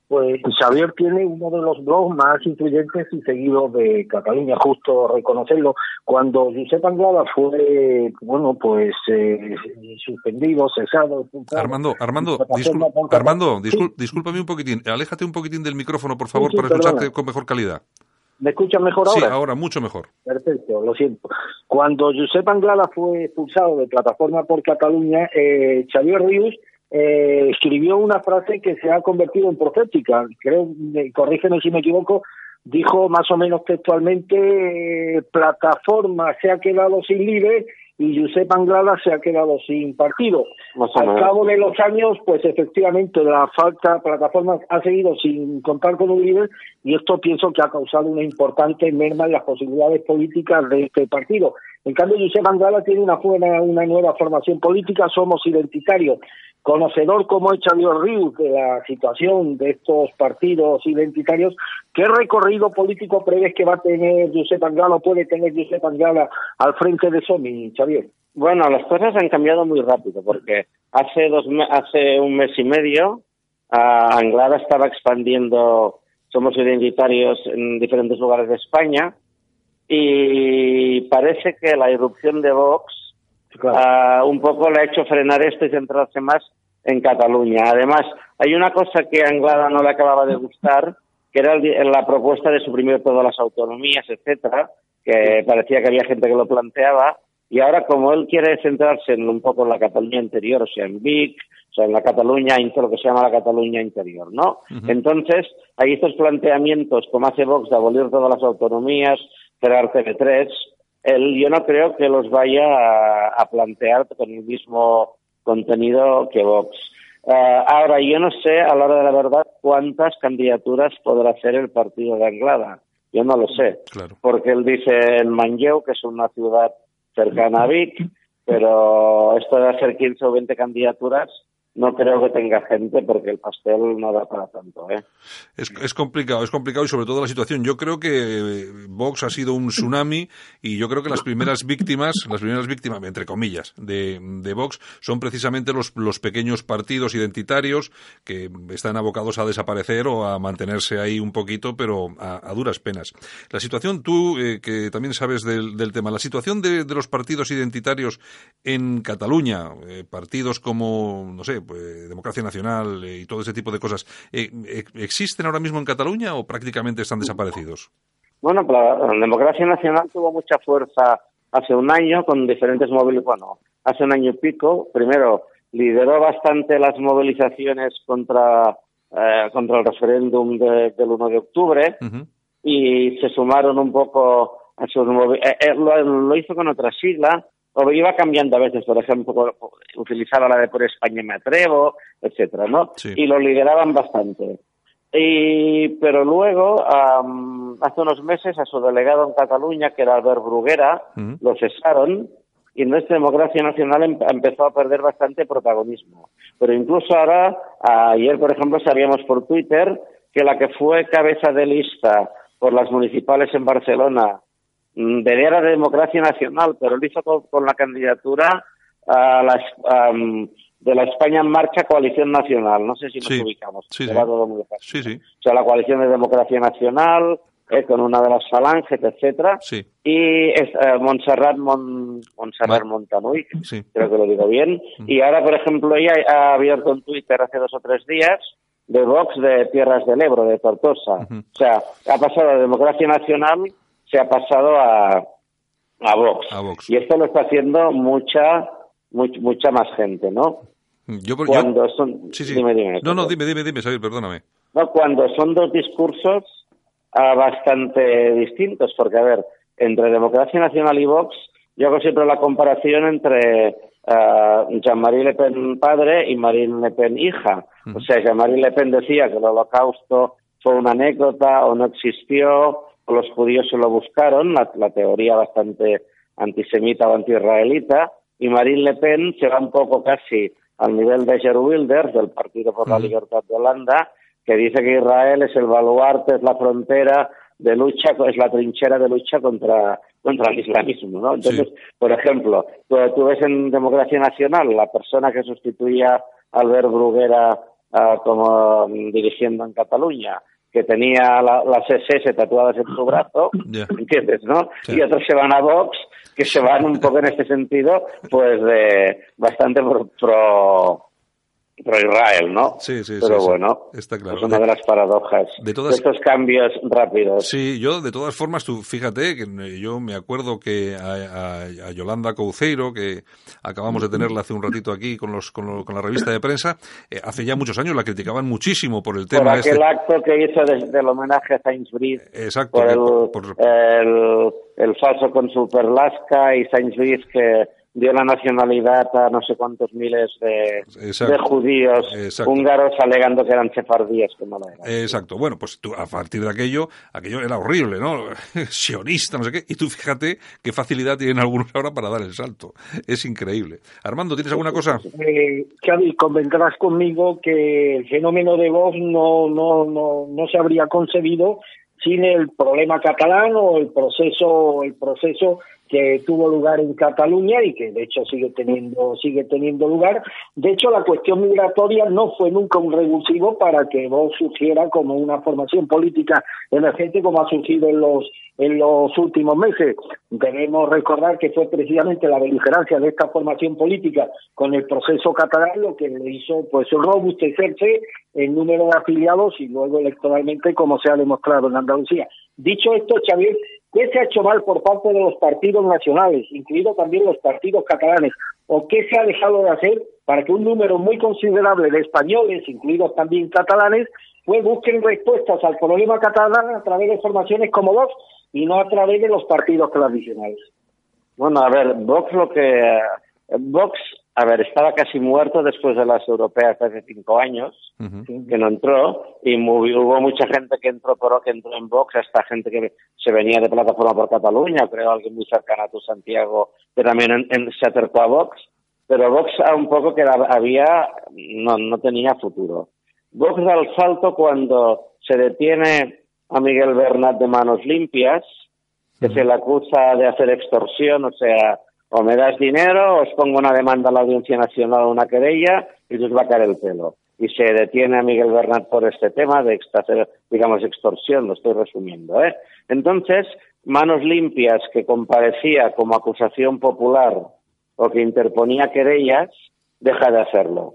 Pues Xavier tiene uno de los blogs más influyentes y seguidos de Cataluña, justo reconocerlo. Cuando Josep Anglada fue, bueno, pues eh, suspendido, cesado. Armando, Armando, Armando, discúlpame un poquitín, aléjate un poquitín del micrófono, por favor, para escucharte con mejor calidad. ¿Me escuchas mejor ahora? Sí, ahora mucho mejor. Perfecto, lo siento. Cuando Josep Anglada fue expulsado de Plataforma por Cataluña, eh, Xavier Rius eh, escribió una frase que se ha convertido en profética. Creo, corrígeme si me equivoco, dijo más o menos textualmente, plataforma se ha quedado sin líder y Josep Anglada se ha quedado sin partido. Al cabo de los años, pues efectivamente la falta plataforma ha seguido sin contar con un líder y esto pienso que ha causado una importante merma en las posibilidades políticas de este partido. En cambio, Josep Anglada tiene una, una nueva formación política, somos identitarios conocedor como es Xavier Rius de la situación de estos partidos identitarios, ¿qué recorrido político prevés que va a tener Josep Angala o puede tener Josep Angala al frente de SOMI, Xavier? Bueno, las cosas han cambiado muy rápido porque hace dos hace un mes y medio Anglada estaba expandiendo Somos Identitarios en diferentes lugares de España y parece que la irrupción de Vox Ah, un poco le ha hecho frenar esto y centrarse más en Cataluña. Además, hay una cosa que a Anglada no le acababa de gustar, que era la propuesta de suprimir todas las autonomías, etcétera, que parecía que había gente que lo planteaba, y ahora como él quiere centrarse en un poco en la Cataluña interior, o sea, en Vic, o sea, en la Cataluña, lo que se llama la Cataluña interior, ¿no? Entonces, hay estos planteamientos, como hace Vox, de abolir todas las autonomías, cerrar TV3, él, yo no creo que los vaya a, plantear con el mismo contenido que Vox. Eh, ahora, yo no sé, a la hora de la verdad, cuántas candidaturas podrá hacer el partido de Anglada. Yo no lo sé. Porque él dice en Manlleu, que es una ciudad cercana a Vic, pero esto de hacer 15 o 20 candidaturas, no creo que tenga gente porque el pastel no da para tanto. ¿eh? Es, es, complicado, es complicado y sobre todo la situación. Yo creo que Vox ha sido un tsunami y yo creo que las primeras víctimas, las primeras víctimas, entre comillas, de, de Vox son precisamente los, los pequeños partidos identitarios que están abocados a desaparecer o a mantenerse ahí un poquito, pero a, duras penas. La situación, tú eh, que también sabes del, del tema, la situación de, de, los partidos identitarios en Cataluña, eh, partidos como, no sé, pues, democracia nacional eh, y todo ese tipo de cosas, eh, eh, ¿existen ahora mismo en Cataluña o prácticamente están desaparecidos? Bueno, la democracia nacional tuvo mucha fuerza hace un año con diferentes movilizaciones, bueno, hace un año y pico, primero lideró bastante las movilizaciones contra, contra el referéndum del 1 de octubre y se sumaron un poco a sus lo, lo, hizo con otra sigla o iba cambiando a veces, por ejemplo, utilizar la de por España me atrevo, etcétera, ¿no? Y lo lideraban bastante. Y, pero luego, hace unos meses, a su delegado en Cataluña, que era Albert Bruguera, lo cesaron y nuestra democracia nacional em, empezó a perder bastante protagonismo. Pero incluso ahora, ayer, por ejemplo, sabíamos por Twitter que la que fue cabeza de lista por las municipales en Barcelona de era de democracia nacional, pero lo hizo con, la candidatura a la, de la España en Marcha Coalición Nacional. No sé si nos ubicamos. Sí, sí. sí, O sea, la coalición de democracia nacional, eh, con una de las falanges, etcétera. Y es eh, Montserrat, Mon, Montserrat creo que lo digo bien. Mm. Y ahora, por ejemplo, ella ha abierto en Twitter hace dos o tres días de Vox de Tierras del Ebro, de Tortosa. O sea, ha pasado de democracia nacional se ha pasado a, a Vox. Y esto lo está haciendo mucha, mucha más gente, ¿no? Yo, cuando son... no, no, dime, dime, dime, Xavier, perdóname. No, cuando son dos discursos ah, bastante distintos, porque, a ver, entre Democracia Nacional y Vox, yo hago siempre la comparación entre uh, Jean-Marie Le Pen padre y Marine Le Pen hija. O sea, Jean-Marie Le Pen decía que el holocausto fue una anécdota o no existió, los judíos se lo buscaron, la, teoría bastante antisemita o antiisraelita, y Marine Le Pen se va un poco casi al nivel de Geert Wilders, del Partido por la Libertad de Holanda, que dice que Israel es el baluarte, es la frontera de lucha, es la trinchera de lucha contra, contra el islamismo, ¿no? Entonces, por ejemplo, tú, ves en Democracia Nacional la persona que sustituía a Albert Bruguera ah, como dirigiendo en Cataluña, que tenía las SS tatuadas en su brazo, ¿entiendes, no? Y otros se van a Vox, que se van un poco en este sentido, pues de bastante pro pro Israel, ¿no? Sí, sí, Pero sí, bueno, está claro. es una de las paradojas de, estos cambios rápidos. Sí, yo de todas formas, tú fíjate que yo me acuerdo que a, Yolanda Couceiro, que acabamos de tenerla hace un ratito aquí con, los, con, la revista de prensa, eh, hace ya muchos años la criticaban muchísimo por el tema por aquel este. acto que hizo desde el homenaje a Sainsbury. Exacto. Por el, el, el falso consul Perlasca y Sainsbury que dio la nacionalidad a no sé cuántos miles de, de judíos húngaros alegando que eran sefardíes, que no lo eran. Exacto. Bueno, pues tú, a partir de aquello, aquello era horrible, ¿no? Sionista, no sé qué. Y tú fíjate qué facilidad tienen algunos ahora para dar el salto. Es increíble. Armando, ¿tienes alguna cosa? Eh, Xavi, convendrás conmigo que el fenómeno de voz no, no, no, no se habría concebido sin el problema catalán o el proceso, el proceso que tuvo lugar en Cataluña y que de hecho sigue teniendo sigue teniendo lugar. De hecho, la cuestión migratoria no fue nunca un revulsivo para que Vox surgiera como una formación política emergente como ha surgido en los en los últimos meses. Debemos recordar que fue precisamente la beligerancia de esta formación política con el proceso catalán lo que le hizo pues robustecerse el número de afiliados y luego electoralmente como se ha demostrado en Andalucía. Dicho esto, Xavier, ¿Qué se ha hecho mal por parte de los partidos nacionales, incluidos también los partidos catalanes? ¿O qué se ha dejado de hacer para que un número muy considerable de españoles, incluidos también catalanes, pues busquen respuestas al problema catalán a través de formaciones como Vox y no a través de los partidos tradicionales? Bueno, a ver, Vox lo que... Vox a ver, estaba casi muerto después de las europeas hace cinco años, que no entró, y hubo mucha gente que entró, pero que entró en Vox, hasta gente que se venía de Plataforma por Cataluña, creo alguien muy cercano a tu Santiago, que también se acercó a Vox, pero Vox a un poco que había, no, no tenía futuro. Vox da el salto cuando se detiene a Miguel Bernat de manos limpias, que se le acusa de hacer extorsión, o sea, o me das dinero, os pongo una demanda a la Audiencia Nacional una querella y os va a caer el pelo. Y se detiene a Miguel Bernat por este tema de digamos, extorsión, lo estoy resumiendo. ¿eh? Entonces, Manos Limpias, que comparecía como acusación popular o que interponía querellas, deja de hacerlo.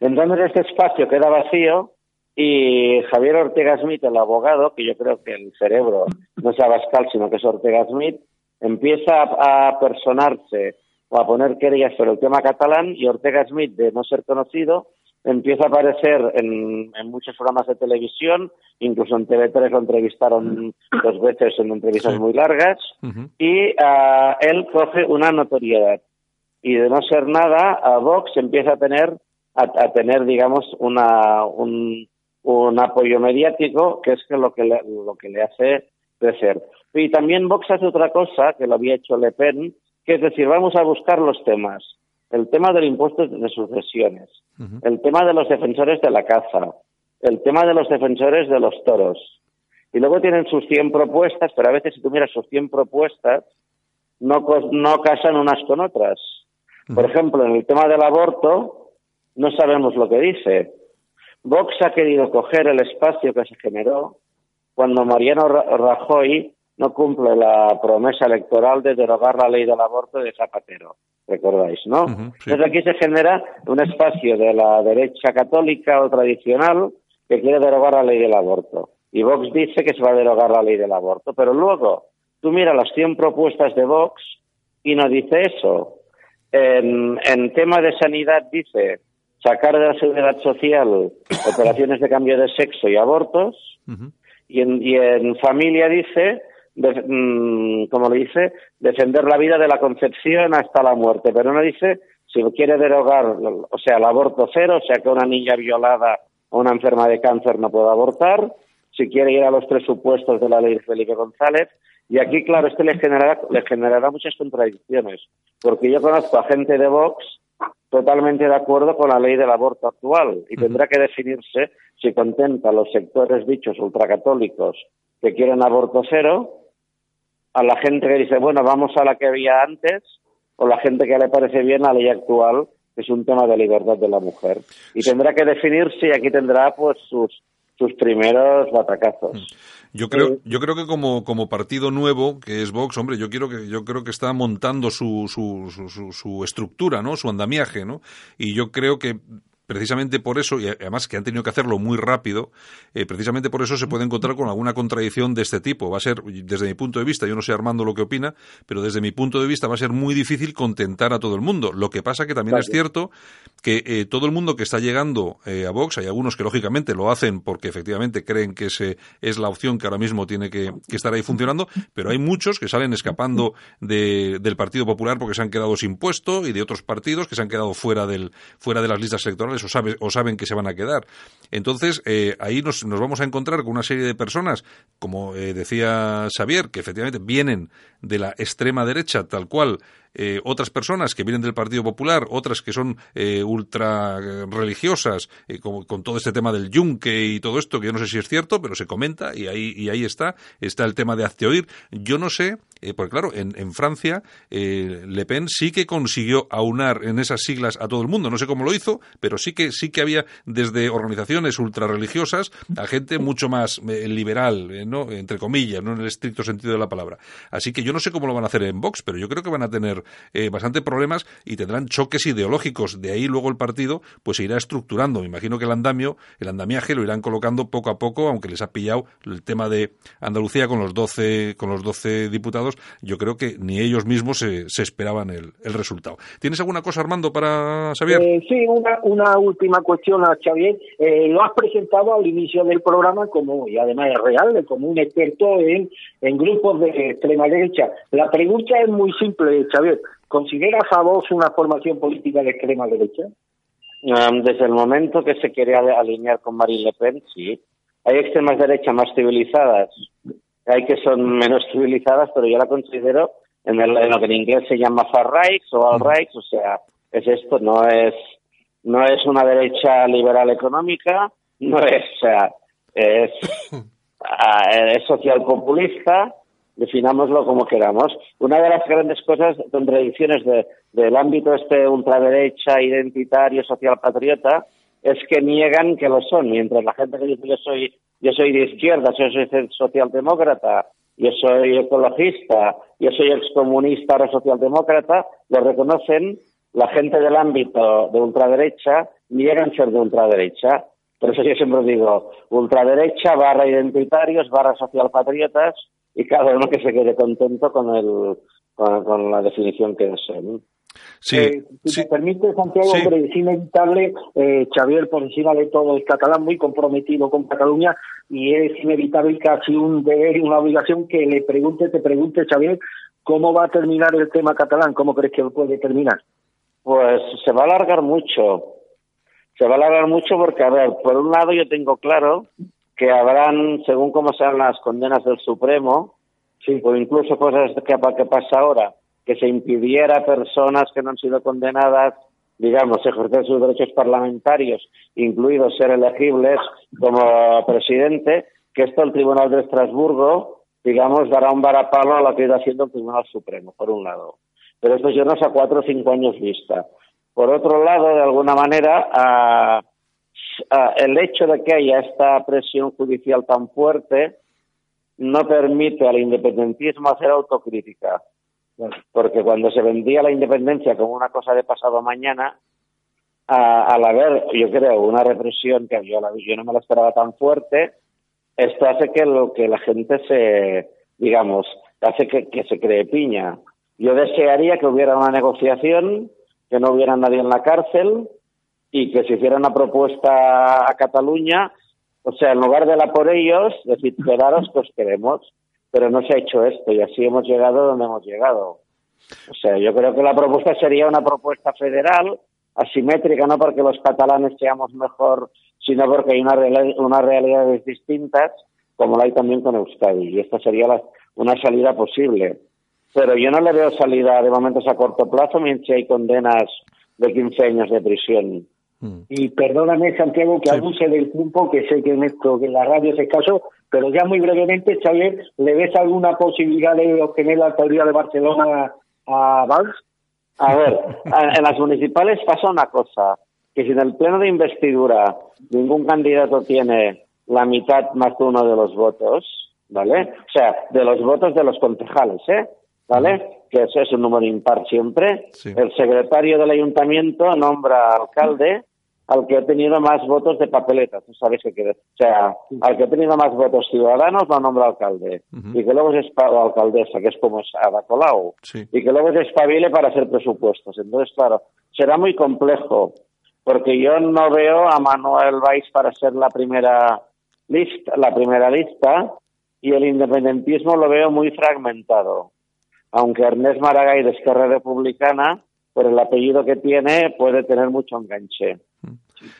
Entonces, este espacio queda vacío y Javier Ortega Smith, el abogado, que yo creo que el cerebro no es Abascal, sino que es Ortega Smith, empieza a, personarse o a poner querellas sobre el tema catalán y Ortega Smith, de no ser conocido, empieza a aparecer en, muchos programas de televisión, incluso en TV3 lo entrevistaron dos veces en entrevistas muy largas, y uh, él coge una notoriedad. Y de no ser nada, a Vox empieza a tener, a, tener digamos, una, un, un, apoyo mediático, que es lo que lo que le hace crecer. Y también Vox hace otra cosa, que lo había hecho Le Pen, que es decir, vamos a buscar los temas. El tema del impuesto de sucesiones, el tema de los defensores de la caza, el tema de los defensores de los toros. Y luego tienen sus 100 propuestas, pero a veces si tú miras sus 100 propuestas, no, no casan unas con otras. Por ejemplo, en el tema del aborto, no sabemos lo que dice. Vox ha querido coger el espacio que se generó cuando Mariano Rajoy no cumple la promesa electoral de derogar la ley del aborto de Zapatero, recordáis, ¿no? Entonces aquí se genera un espacio de la derecha católica o tradicional que quiere derogar la ley del aborto. Y Vox dice que se va a derogar la ley del aborto, pero luego tú mira las 100 propuestas de Vox y no dice eso. En, en tema de sanidad dice sacar de la seguridad social operaciones de cambio de sexo y abortos, y, en, y en familia dice Mm, como le dice, defender la vida de la concepción hasta la muerte, pero no dice si quiere derogar, o sea, el aborto cero, o sea, que una niña violada o una enferma de cáncer no pueda abortar, si quiere ir a los presupuestos de la ley de Felipe González, y aquí, claro, esto le generará, le generará muchas contradicciones, porque yo conozco a gente de Vox totalmente de acuerdo con la ley del aborto actual y tendrá que definirse si contenta a los sectores dichos ultracatólicos que quieren aborto cero a la gente que dice, bueno, vamos a la que había antes, o la gente que le parece bien la ley actual, es un tema de libertad de la mujer. Y tendrá que definirse y aquí tendrá pues sus, sus primeros batacazos. Mm. Yo creo, yo creo que como, como partido nuevo, que es Vox, hombre, yo quiero que, yo creo que está montando su, su, su, su estructura, ¿no? Su andamiaje, ¿no? Y yo creo que precisamente por eso, y además que han tenido que hacerlo muy rápido, eh, precisamente por eso se puede encontrar con alguna contradicción de este tipo. Va a ser, desde mi punto de vista, yo no sé Armando lo que opina, pero desde mi punto de vista va a ser muy difícil contentar a todo el mundo. Lo que pasa que también es cierto que eh, todo el mundo que está llegando eh, a Vox, hay algunos que lógicamente lo hacen porque efectivamente creen que ese es la opción que ahora mismo tiene que, estar ahí funcionando, pero hay muchos que salen escapando del Partido Popular porque se han quedado sin puesto y de otros partidos que se han quedado fuera, del, fuera de las listas electorales o, saben que se van a quedar. Entonces, eh, ahí nos, vamos a encontrar con una serie de personas, como eh, decía Xavier, que efectivamente vienen de la extrema derecha, tal cual, eh, otras personas que vienen del Partido Popular, otras que son eh, ultra religiosas, eh, con todo este tema del yunque y todo esto, que yo no sé si es cierto, pero se comenta y ahí, y ahí está, está el tema de oír. Yo no sé, porque claro, en, en Francia Le Pen sí que consiguió aunar en esas siglas a todo el mundo, no sé cómo lo hizo, pero sí que, sí que había desde organizaciones ultra religiosas a gente mucho más liberal, ¿no? entre comillas, no en el estricto sentido de la palabra. Así que yo no sé cómo lo van a hacer en Vox, pero yo creo que van a tener eh, bastante problemas y tendrán choques ideológicos. De ahí luego el partido pues se irá estructurando. Me imagino que el andamio, el andamiaje lo irán colocando poco a poco, aunque les ha pillado el tema de Andalucía con los 12, con los 12 diputados. Yo creo que ni ellos mismos se, esperaban el, resultado. ¿Tienes alguna cosa, Armando, para Xavier? Eh, sí, una, una última cuestión a Xavier. Eh, lo has presentado al inicio del programa como, y además es real, como un experto en, en grupos de extrema derecha. La pregunta es muy simple, Xavier. ¿consideras a vos una formación política de extrema derecha? desde el momento que se quería alinear con Marine Le Pen, sí. Hay extremas derechas más civilizadas, hay que son menos civilizadas, pero yo la considero en, lo que en inglés se llama far right o all right, o sea, es esto, no es no es una derecha liberal económica, no es, o sea, es, es social populista, definámoslo como queramos. Una de las grandes cosas, contradicciones de, del ámbito este ultraderecha, identitario, social patriota, es que niegan que lo son, mientras la gente que dice yo soy, yo soy de izquierda, yo soy socialdemócrata, yo soy ecologista, yo soy excomunista o socialdemócrata, lo reconocen, la gente del ámbito de ultraderecha niegan ser de ultraderecha. Por eso yo siempre digo, ultraderecha barra identitarios barra socialpatriotas y cada uno que se quede contento con el con, la definición que desee. Sí, eh, si me permite, Santiago, hombre, es inevitable, eh, Xavier, por encima de todo, es catalán muy comprometido con Cataluña y es inevitable casi un deber y una obligación que le pregunte, te pregunte, Xavier, ¿cómo va a terminar el tema catalán? ¿Cómo crees que puede terminar? Pues se va a alargar mucho. Se va a alargar mucho porque, a ver, por un lado yo tengo claro que habrán, según cómo sean las condenas del Supremo, sí. o incluso cosas que, que pasa ahora, que se impidiera a personas que no han sido condenadas, digamos, ejercer sus derechos parlamentarios, incluidos ser elegibles como presidente, que esto el Tribunal de Estrasburgo, digamos, dará un varapalo a lo que ido haciendo el Tribunal Supremo, por un lado. Pero esto es a cuatro o cinco años vista. Por otro lado, de alguna manera, a Ah, el hecho de que haya esta presión judicial tan fuerte no permite al independentismo hacer autocrítica. Porque cuando se vendía la independencia como una cosa de pasado mañana, al haber, yo creo, una represión que yo, yo no me la esperaba tan fuerte, esto hace que lo que la gente se, digamos, hace que se cree piña. Yo desearía que hubiera una negociación, que no hubiera nadie en la cárcel, y que se hiciera una propuesta a Cataluña, o sea, en lugar de la por ellos, decir, quedaros que os queremos, pero no se ha hecho esto y así hemos llegado donde hemos llegado. O sea, yo creo que la propuesta sería una propuesta federal, asimétrica, no porque los catalanes seamos mejor, sino porque hay una unas realidades distintas, como la hay también con Euskadi, y esta sería la, una salida posible. Pero yo no le veo salida de momentos a corto plazo mientras hay condenas de 15 años de prisión. Mm. Y perdóname, Santiago, que abuse del tiempo, que sé que en esto, que en la radio es escaso, pero ya muy brevemente, Xavier, ¿le ves alguna posibilidad de obtener la alcaldía de Barcelona a Valls? A ver, en las municipales pasa una cosa, que si en el pleno de investidura ningún candidato tiene la mitad más de uno de los votos, ¿vale? O sea, de los votos de los concejales, ¿eh? ¿Vale? Que eso es un número impar siempre. El secretario del ayuntamiento nombra alcalde al que ha tenido más votos de papeletas, ¿tú sabes qué quiere? O sea, al que ha tenido más votos ciudadanos lo nombra alcalde. Y que luego es o alcaldesa, que es como es Ada Colau. Y que luego se espabile para hacer presupuestos. Entonces, claro, será muy complejo, porque yo no veo a Manuel Valls para ser la primera lista, la primera lista, y el independentismo lo veo muy fragmentado. Aunque Ernest Maragall de Esquerra Republicana, por el apellido que tiene, puede tener mucho enganche.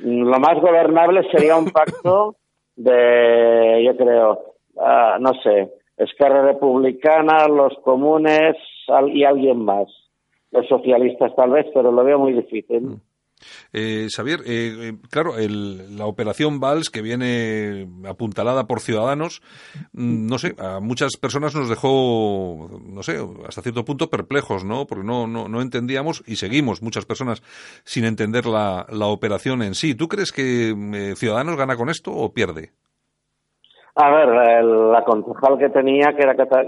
Lo más gobernable sería un pacto de, yo creo, ah, no sé, Esquerra Republicana, los comunes y alguien más. Los socialistas tal vez, pero lo veo muy difícil. Mm. Eh, Xavier, eh, eh, claro, la operación VALS que viene apuntalada por Ciudadanos, mm, no sé, a muchas personas nos dejó, no sé, hasta cierto punto perplejos, ¿no? Porque no, no, entendíamos y seguimos muchas personas sin entender la, la operación en sí. ¿Tú crees que eh, Ciudadanos gana con esto o pierde? A ver, la concejal que tenía, que era Cata,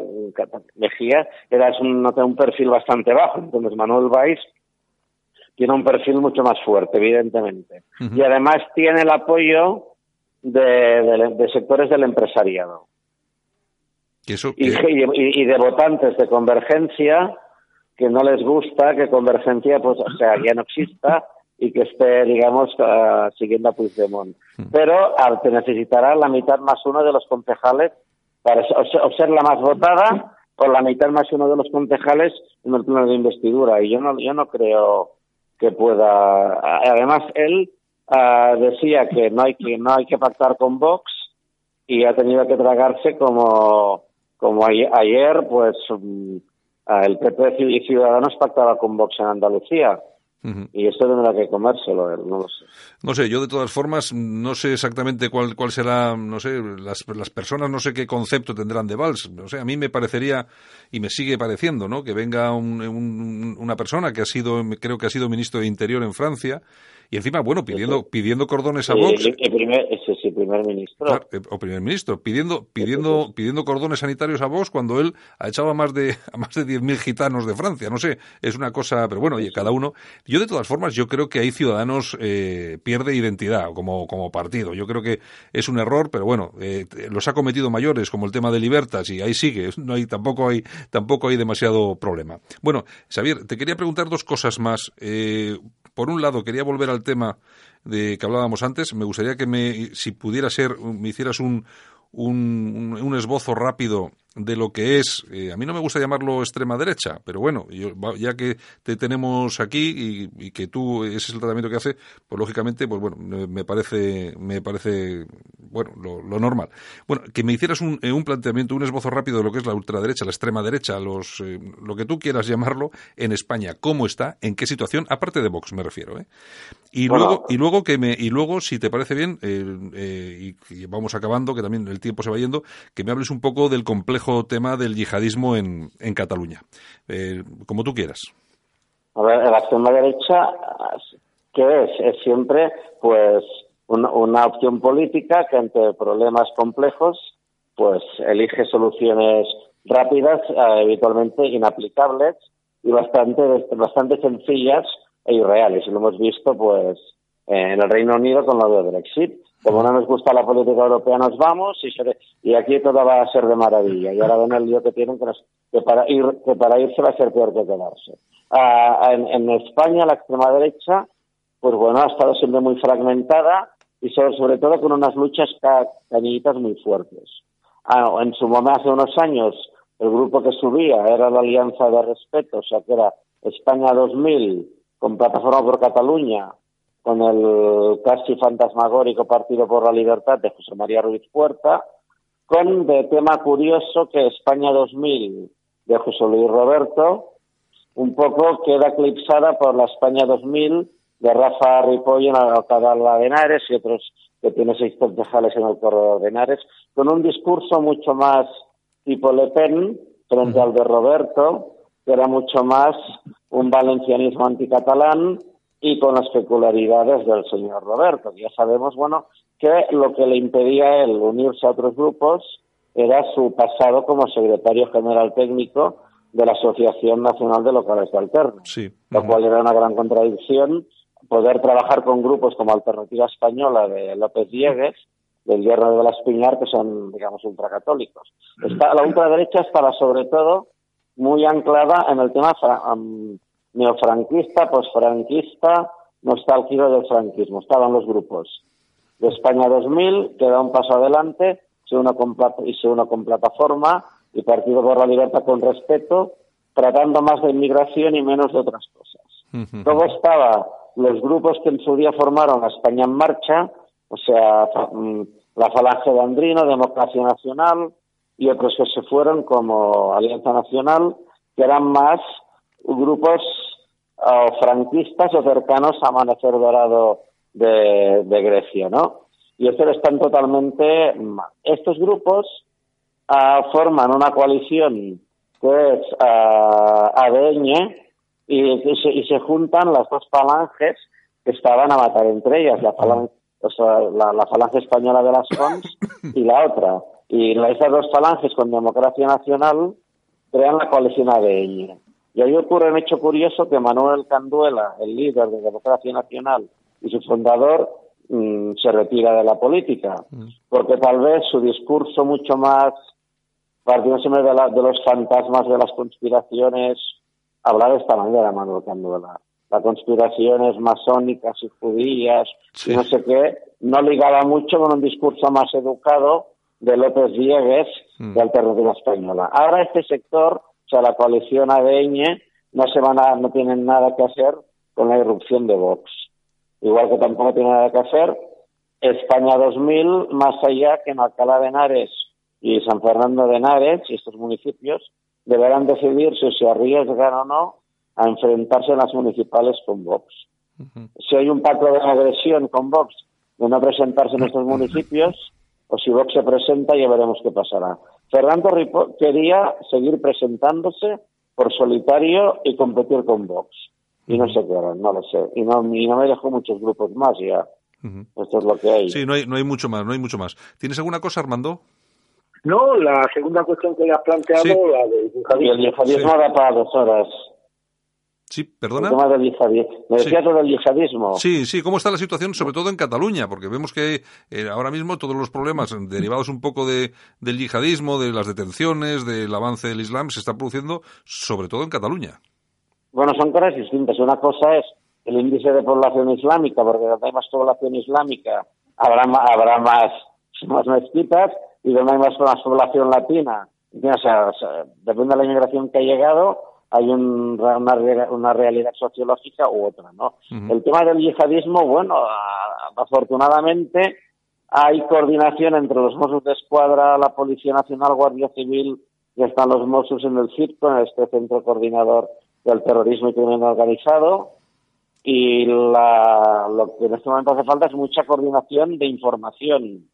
Mejía, era un, un perfil bastante bajo. Entonces Manuel Valls tiene un perfil mucho más fuerte, evidentemente. Y además tiene el apoyo de, sectores del empresariado. ¿Y, eso, y, de votantes de Convergencia que no les gusta que Convergencia, pues, o sea, ya no exista y que esté, digamos, uh, siguiendo a Puigdemont. Pero al que necesitará la mitad más uno de los concejales para o ser la más votada o la mitad más uno de los concejales en el pleno de investidura. Y yo no, yo no creo que pueda. Además, él ah, decía que no hay que no hay que pactar con Vox y ha tenido que tragarse como como ayer, pues mm, el PP y Ciudadanos pactaba con Vox en Andalucía. Y esto tendrá que comérselo, no lo sé. No sé, yo de todas formas no sé exactamente cuál, cuál será, no sé, las, las personas no sé qué concepto tendrán de Valls. No sé, a mí me parecería, y me sigue pareciendo, ¿no? Que venga una persona que ha sido, creo que ha sido ministro de Interior en Francia, y encima, bueno, pidiendo, pidiendo cordones a Vox. El, primer, ese sí, primer ministro. Eh, o primer ministro, pidiendo, pidiendo, pidiendo cordones sanitarios a Vox cuando él ha echado a más de, a más de 10.000 gitanos de Francia. No sé, es una cosa, pero bueno, oye, cada uno. Yo, de todas formas, yo creo que ahí Ciudadanos eh, pierde identidad como, como partido. Yo creo que es un error, pero bueno, eh, los ha cometido mayores, como el tema de Libertas, y ahí sigue. No hay, tampoco hay, tampoco hay demasiado problema. Bueno, Xavier, te quería preguntar dos cosas más. Eh, por un lado, quería volver al tema de que hablábamos antes. Me gustaría que me, si pudiera ser, me hicieras un, un, un esbozo rápido de lo que es, eh, a mí no me gusta llamarlo extrema derecha, pero bueno, ya que te tenemos aquí y, que tú ese es el tratamiento que hace, pues lógicamente, pues bueno, me parece, me parece, bueno, lo, normal. Bueno, que me hicieras un, eh, un, planteamiento, un esbozo rápido de lo que es la ultraderecha, la extrema derecha, los, eh, lo que tú quieras llamarlo en España, cómo está, en qué situación, aparte de Vox me refiero, ¿eh? Y luego, y luego que me, y luego, si te parece bien, y, y vamos acabando, que también el tiempo se va yendo, que me hables un poco del complejo tema del yihadismo en, en Cataluña. Eh, como tú quieras. A ver, la extrema derecha, ¿qué es? Es siempre, pues, una, opción política que ante problemas complejos, pues, elige soluciones rápidas, eh, habitualmente inaplicables y bastante, bastante sencillas e irreales. Y lo hemos visto, pues, en el Reino Unido con lo de Brexit como no nos gusta la política europea nos vamos y, y aquí todo va a ser de maravilla. Y ahora ven el lío que tienen que, para irse va a ser peor que quedarse. Ah, en, España la extrema derecha pues bueno ha estado siempre muy fragmentada y sobre, todo con unas luchas cañitas muy fuertes. Ah, en su momento hace unos años el grupo que subía era la Alianza de Respeto o sea que era España 2000 con Plataforma por Cataluña con el casi fantasmagórico Partido por la Libertad de José María Ruiz Puerta, con de tema curioso que España 2000 de José Luis Roberto, un poco queda eclipsada por la España 2000 de Rafa Ripoll en Alcalá de Henares y otros que tiene seis concejales en el corredor de Henares, con un discurso mucho más tipo Le Pen frente al de Roberto, que era mucho más un valencianismo anticatalán y con las peculiaridades del señor Roberto. Ya sabemos, bueno, que lo que le impedía a él unirse a otros grupos era su pasado como secretario general técnico de la Asociación Nacional de Locales de Alterno, Sí. lo cual era una gran contradicción poder trabajar con grupos como Alternativa Española de López Diegues, del Hierro de la Espiñar, que son, digamos, ultracatólicos. Está, la ultraderecha estaba, sobre todo, muy anclada en el tema neofranquista, posfranquista, nostálgico del franquismo. Estaban los grupos de España 2000, que da un paso adelante, se une con, y se une con plataforma y Partido por la Libertad con respeto, tratando más de inmigración y menos de otras cosas. Ujú. Luego estaba los grupos que en su día formaron la España en Marcha, o sea, mm, la Falange de Andrino, Democracia Nacional, y otros que se fueron como Alianza Nacional, que eran más grupos ah, franquistas o cercanos a Amanecer Dorado de, de Grecia, ¿no? Y estos están totalmente. Estos grupos ah, forman una coalición que es ah, ADN y, y se, y se juntan las dos falanges que estaban a matar entre ellas, la falange, o sea, la, la falange española de las FONS y la otra. Y esas dos falanges con Democracia Nacional crean la coalición ADN. Y ahí ocurre un hecho curioso que Manuel Canduela, el líder de Democracia Nacional y su fundador, mm, se retira de la política, porque tal vez su discurso mucho más partiendo siempre de, la- de los fantasmas de las conspiraciones, hablar de esta manera, Manuel Canduela. Las conspiraciones masónicas y judías Sí. y no sé qué, no ligaba mucho con un discurso más educado de López Diegues Mm. de Alternativa Española. Ahora este sector, sea, la coalición ADN, no se van a, no tienen nada que hacer con la irrupción de Vox. Igual que tampoco tiene nada que hacer España 2000, más allá que en Alcalá de Henares y San Fernando de Henares y estos municipios deberán decidir si se arriesgan o no a enfrentarse en las municipales con Vox. Si hay un pacto de agresión con Vox de no presentarse en estos municipios, o si Vox se presenta, ya veremos qué pasará. Fernando Ripo quería seguir presentándose por solitario y competir con Vox. Y no sé qué harán, no lo sé. Y no, y no me dejó muchos grupos más ya. Esto es lo que hay. Sí, no hay, no hay mucho más, no hay mucho más. ¿Tienes alguna cosa, Armando? No, la segunda cuestión que le has planteado, Sí. la del Y el yihadismo. yihadismo Sí. da para dos horas. Sí, El perdona. tema del. Me Sí. decías lo del yihadismo. Sí, sí, ¿cómo está la situación, sobre todo en Cataluña? Porque vemos que eh, ahora mismo todos los problemas derivados un poco de, del yihadismo, de las detenciones, del avance del Islam, se está produciendo sobre todo en Cataluña. Bueno, son cosas distintas. Una cosa es el índice de población islámica, porque donde hay más población islámica habrá, habrá más, más mezquitas y donde hay más, más población latina. O sea, depende de la inmigración que ha llegado, hay un- una, una realidad sociológica u otra, ¿no? El tema del yihadismo, bueno, afortunadamente hay coordinación entre los Mossos de Escuadra, la Policía Nacional, Guardia Civil, y están los Mossos en el CIRCO, en este centro coordinador del terrorismo y crimen organizado. Y la- lo que en este momento hace falta es mucha coordinación de información.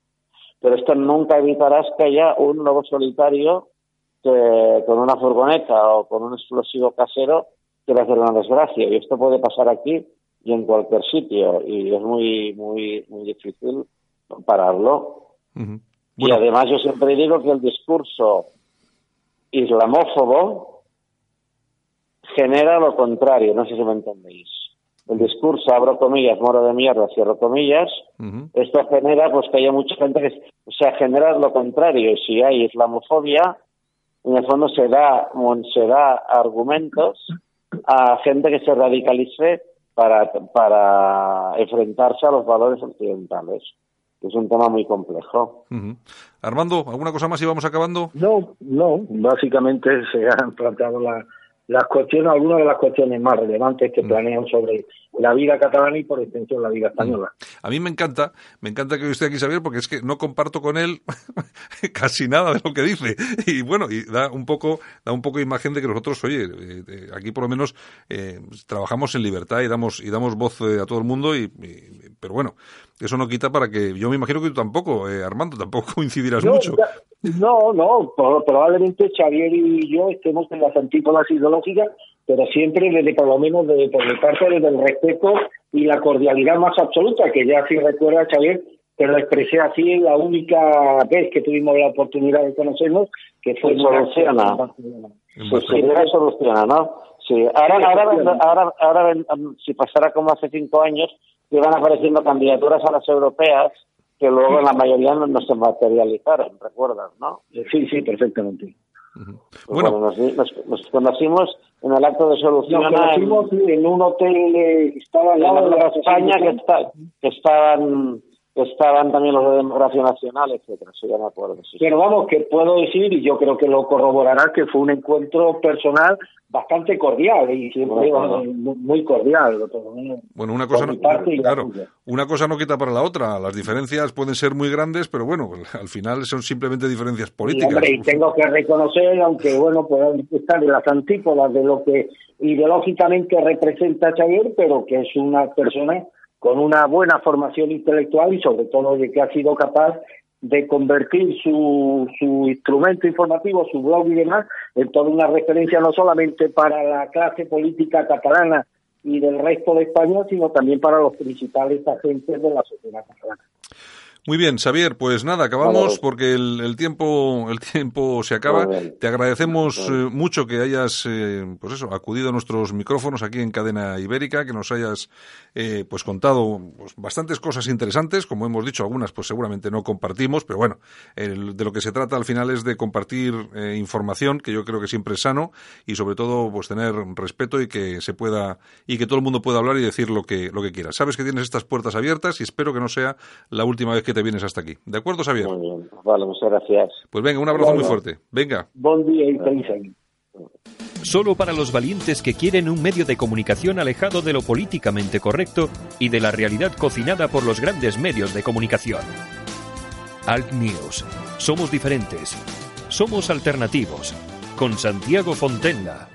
Pero esto nunca evitará que haya un lobo solitario que con una furgoneta o con un explosivo casero quiera hacer una desgracia. Y esto puede pasar aquí y en cualquier sitio. Y es muy, muy, muy difícil pararlo. Y Bueno, además yo siempre digo que el discurso islamófobo genera lo contrario, no sé si me entendéis. El discurso, abro comillas, moro de mierda, cierro comillas, esto genera pues que haya mucha gente que, o sea, genera lo contrario. Si hay islamofobia, en el fondo se da, se da argumentos a gente que se radicalice para, para enfrentarse a los valores occidentales. Es un tema muy complejo. Armando, ¿alguna cosa más y vamos acabando? No, no, básicamente se han planteado la- las cuestiones, algunas de las cuestiones más relevantes que planean sobre la vida catalana y por extensión la vida española. A mí me encanta, me encanta que esté aquí Xavier porque es que no comparto con él casi nada de lo que dice. Y bueno y da un poco da un poco imagen de que nosotros oye eh, eh, aquí por lo menos eh, trabajamos en libertad y damos y damos voz eh, a todo el mundo y, y- pero bueno eso no quita para que yo me imagino que tú tampoco eh, Armando tampoco coincidirás No, mucho. ya- no, no, pro- probablemente Xavier y yo estemos en las antípodas ideológicas pero siempre desde por lo menos desde por mi parte desde el respeto y la cordialidad más absoluta, que ya si recuerda Xavier, que lo expresé así la única vez que tuvimos la oportunidad de conocernos, que fue en soluciona. Pues sí, soluciona, ¿no? Sí, ahora, ahora, ahora, ahora, si pasara como hace cinco años, iban apareciendo candidaturas a las europeas que luego la mayoría no, se materializaron, ¿recuerdas, no? Sí, sí, perfectamente. Pues bueno, nos, conocimos en el acto de solución. Nos conocimos en, un hotel que estaba al lado de la España que, está, que estaban estaban también los de Democracia Nacional, etcétera, eso ya me acuerdo. Pero vamos, que puedo decir, y yo creo que lo corroborará, que fue un encuentro personal bastante cordial y siempre muy, cordial. Bueno, una cosa, no, claro, una cosa no quita para la otra. Las diferencias pueden ser muy grandes, pero bueno, al final son simplemente diferencias políticas. Y, tengo que reconocer, aunque bueno, puedan estar en las antípodas de lo que ideológicamente representa Xavier, pero que es una persona con una buena formación intelectual y sobre todo de que ha sido capaz de convertir su, su instrumento informativo, su blog y demás, en toda una referencia no solamente para la clase política catalana y del resto de España, sino también para los principales agentes de la sociedad catalana. Muy bien, Xavier, pues nada, acabamos porque el, tiempo el tiempo se acaba. Te agradecemos eh, mucho que hayas eh, pues eso, acudido a nuestros micrófonos aquí en Cadena Ibérica, que nos hayas eh, pues contado pues, bastantes cosas interesantes, como hemos dicho, algunas pues seguramente no compartimos, pero bueno, de lo que se trata al final es de compartir información, que yo creo que siempre es sano y sobre todo pues tener respeto y que se pueda y que todo el mundo pueda hablar y decir lo que lo que quiera. Sabes que tienes estas puertas abiertas y espero que no sea la última vez que te vienes hasta aquí. ¿De acuerdo, Xavier? Muy bien. Vale, muchas gracias. Pues venga, un abrazo muy fuerte. Venga. Buen día y feliz año. Solo para los valientes que quieren un medio de comunicación alejado de lo políticamente correcto y de la realidad cocinada por los grandes medios de comunicación. Alt News. Somos diferentes. Somos alternativos. Con Santiago Fontenla.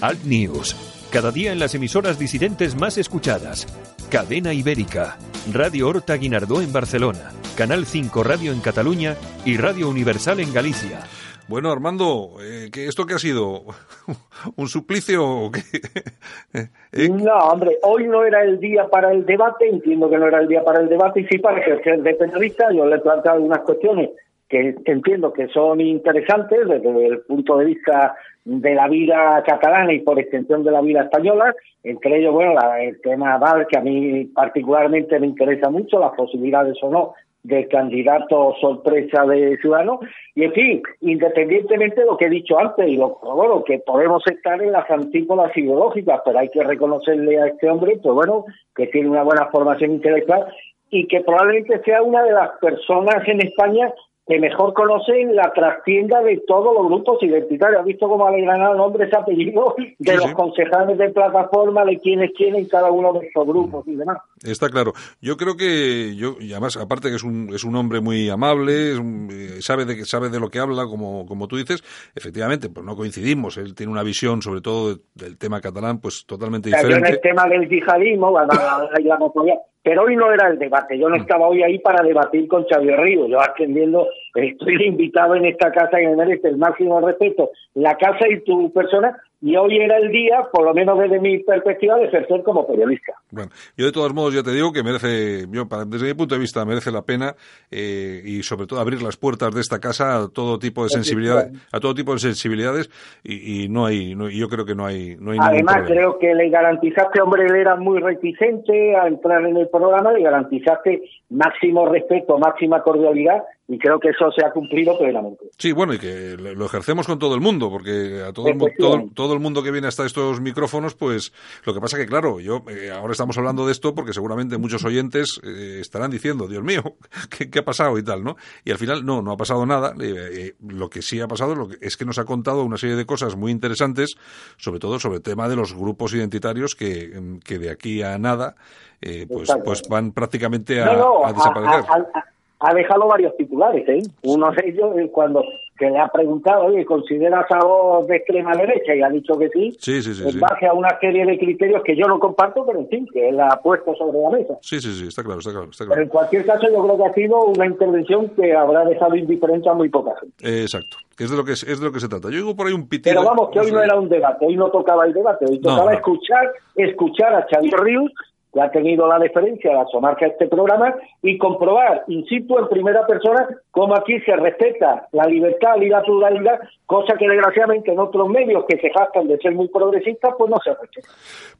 Alt News. Cada día en las emisoras disidentes más escuchadas. Cadena Ibérica, Radio Horta Guinardó en Barcelona, Canal 5 Radio en Cataluña y Radio Universal en Galicia. Bueno, Armando, eh, ¿esto qué ha sido? ¿Un suplicio o qué? ¿Eh? No, hombre, hoy no era el día para el debate, entiendo que no era el día para el debate, y sí para ejercer de periodista, yo le he planteado algunas cuestiones que entiendo que son interesantes desde el punto de vista de la vida catalana y por extensión de la vida española, entre ellos, bueno, el tema VAL, que a mí particularmente me interesa mucho, las posibilidades o no de candidato sorpresa de ciudadano, y en fin, independientemente de lo que he dicho antes, y lo bueno, que podemos estar en las antípodas ideológicas, pero hay que reconocerle a este hombre, pues bueno, que tiene una buena formación intelectual y que probablemente sea una de las personas en España que mejor conocen la trastienda de todos los grupos identitarios. ¿Has visto cómo alegrarán nombres y apellidos de los concejales de plataforma, de quienes quieren cada uno de estos grupos y demás? Está claro. Yo creo que, yo y además, aparte que es un, es un hombre muy amable, eh, sabe, de, sabe de lo que habla, como, como tú dices, efectivamente, pues no coincidimos. Él tiene una visión, sobre todo del tema catalán, pues totalmente diferente. en el tema del yihadismo, la, la, la, pero hoy no era el debate, yo no mm. estaba hoy ahí para debatir con Xavier Río, yo atendiendo, estoy invitado en esta casa que me merece el máximo respeto, la casa y tu persona, y hoy era el día, por lo menos desde mi perspectiva, de ejercer como periodista. Bueno, yo de todos modos ya te digo que merece, yo desde mi punto de vista merece la pena eh, y sobre todo abrir las puertas de esta casa a todo tipo de sensibilidad, a todo tipo de sensibilidades y, no hay, yo creo que no hay, no hay Además creo que le garantizaste, hombre, él era muy reticente a entrar en el programa, le garantizaste máximo respeto, máxima cordialidad y creo que eso se ha cumplido plenamente. Sí, bueno, y que lo ejercemos con todo el mundo, porque a todo el, todo, todo, el mundo que viene hasta estos micrófonos, pues lo que pasa que, claro, yo eh, ahora estamos hablando de esto porque seguramente muchos oyentes eh, estarán diciendo, Dios mío, ¿qué, ha pasado y tal, ¿no? Y al final, no, no ha pasado nada. Eh, lo que sí ha pasado lo que, es que nos ha contado una serie de cosas muy interesantes, sobre todo sobre el tema de los grupos identitarios que, que de aquí a nada, pues, pues van prácticamente a, desaparecer ha dejado varios titulares, ¿eh? Uno de ellos es cuando que le ha preguntado, oye, ¿consideras a vos de extrema derecha? Y ha dicho que sí, Sí, sí, sí. en sí. a una serie de criterios que yo no comparto, pero en fin, que él ha puesto sobre la mesa. Sí, sí, sí, está claro, está claro. Está Pero claro. en cualquier caso, yo creo que ha sido una intervención que habrá dejado indiferente a muy poca gente. Eh, exacto, que es de lo que es, es de lo que se trata. Yo digo por ahí un pitido. Pero vamos, que hoy no era un debate, hoy no tocaba el debate, hoy tocaba no. escuchar, escuchar a Xavier Ríos, que ha tenido la deferencia de asomarse a este programa y comprobar, insisto, en primera persona, cómo aquí se respeta la libertad y la pluralidad, cosa que desgraciadamente en otros medios que se jactan de ser muy progresistas, pues no se respeta.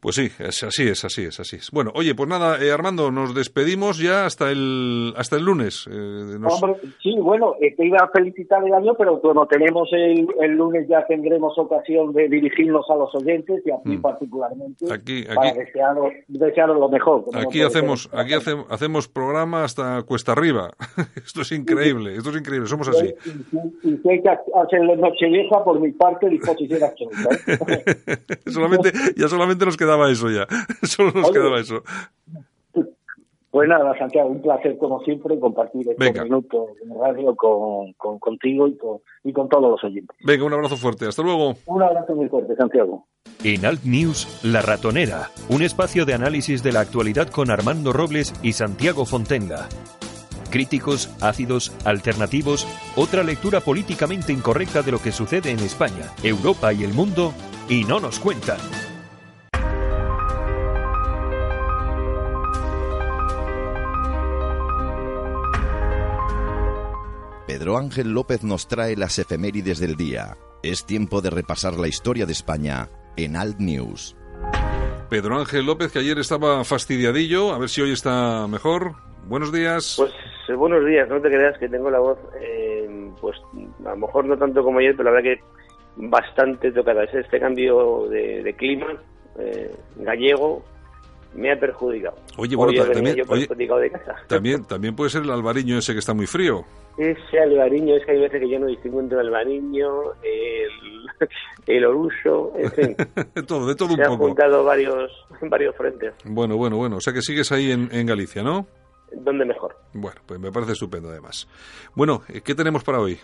Pues sí, es así es, así es, así es. Bueno, oye, pues nada, eh, Armando, nos despedimos ya hasta el hasta el lunes. Eh, nos- Hombre, sí, bueno, eh, te iba a felicitar el año, pero como tenemos el, el lunes ya tendremos ocasión de dirigirnos a los oyentes y a ti Mm. particularmente Aquí- para aquí- desearos, desearos lo mejor. Aquí hacemos, ser. aquí hace- hacemos programa hasta cuesta arriba. Esto es increíble, esto es increíble, somos así. Y, y- y hay que hacerle Nochevieja, por mi parte, disposición absoluta. ¿eh? solamente, ya solamente nos quedaba eso ya. Solo nos Oye. quedaba eso. Pues nada, Santiago, un placer como siempre compartir estos Venga. minutos de radio con, con- contigo y con, y con todos los oyentes. Venga, un abrazo fuerte. Hasta luego. Un abrazo muy fuerte, Santiago. En Alt News, La Ratonera, un espacio de análisis de la actualidad con Armando Robles y Santiago Fontenga. Críticos, ácidos, alternativos, otra lectura políticamente incorrecta de lo que sucede en España, Europa y el mundo, y no nos cuentan. Pedro Ángel López nos trae las efemérides del día. Es tiempo de repasar la historia de España en Alt News. Pedro Ángel López, que ayer estaba fastidiadillo, a ver si hoy está mejor. Buenos días. Pues eh, buenos días, no te creas que tengo la voz, eh, pues a lo mejor no tanto como ayer, pero la verdad que bastante tocada. Es Este cambio de, de clima eh, gallego me ha perjudicado. Oye, bueno, también- yo oye- perjudicado de casa. También, también puede ser el albariño ese que está muy frío. Ese albariño, es que hay veces que yo no distingo entre el albariño, el, el oruso, en fin. De todo, de todo un Se han poco. juntado varios, varios frentes. Bueno, bueno, bueno. O sea que sigues ahí en, en Galicia, ¿no? ¿Dónde mejor? Bueno, pues me parece estupendo además. Bueno, ¿qué tenemos para hoy?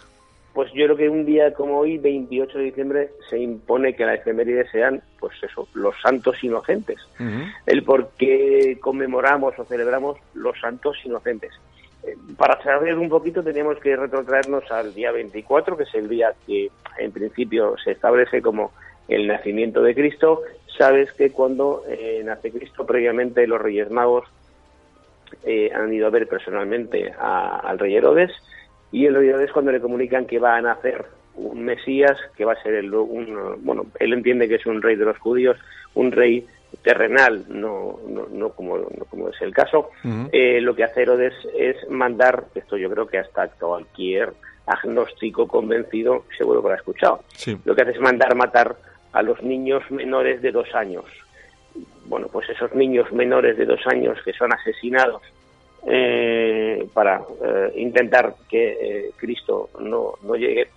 Pues yo creo que un día como hoy, 28 de diciembre, se impone que las efemérides sean, pues eso, los santos inocentes. El por qué conmemoramos o celebramos los santos inocentes. Eh, Para saber un poquito teníamos que retrotraernos al día 24, que es el día que en principio se establece como el nacimiento de Cristo. Sabes que cuando eh, nace Cristo, previamente los Reyes Magos eh, han ido a ver personalmente a- al rey Herodes y el rey Herodes cuando le comunican que va a nacer un Mesías que va a ser el, un, bueno él entiende que es un rey de los judíos un rey terrenal no no, no como no como es el caso. Eh, lo que hace Herodes es mandar esto yo creo que hasta cualquier agnóstico convencido seguro que lo ha escuchado. Sí. lo que hace es mandar matar a los niños menores de dos años. Bueno, pues esos niños menores de dos años que son asesinados eh, para eh, intentar que eh, Cristo no, no llegue,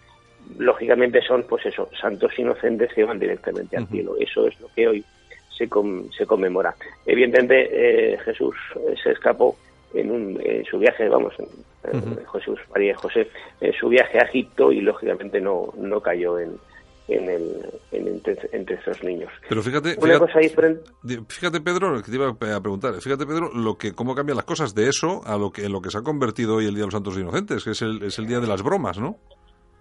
lógicamente son, pues eso, santos inocentes que van directamente al cielo. Eso es lo que hoy se, com- se conmemora. Evidentemente, eh, Jesús se escapó en, un, en su viaje, vamos, en- en Jesús, María y José, en su viaje a Egipto y lógicamente no, no cayó en, en, el, en entre, entre esos niños. Pero fíjate, Una fíjate, cosa diferente. di- fíjate, Pedro, que te iba a preguntar, fíjate Pedro, lo que cómo cambian las cosas de eso a lo que en lo que se ha convertido hoy el Día de los Santos Inocentes, que es el, es el día de las bromas, ¿no?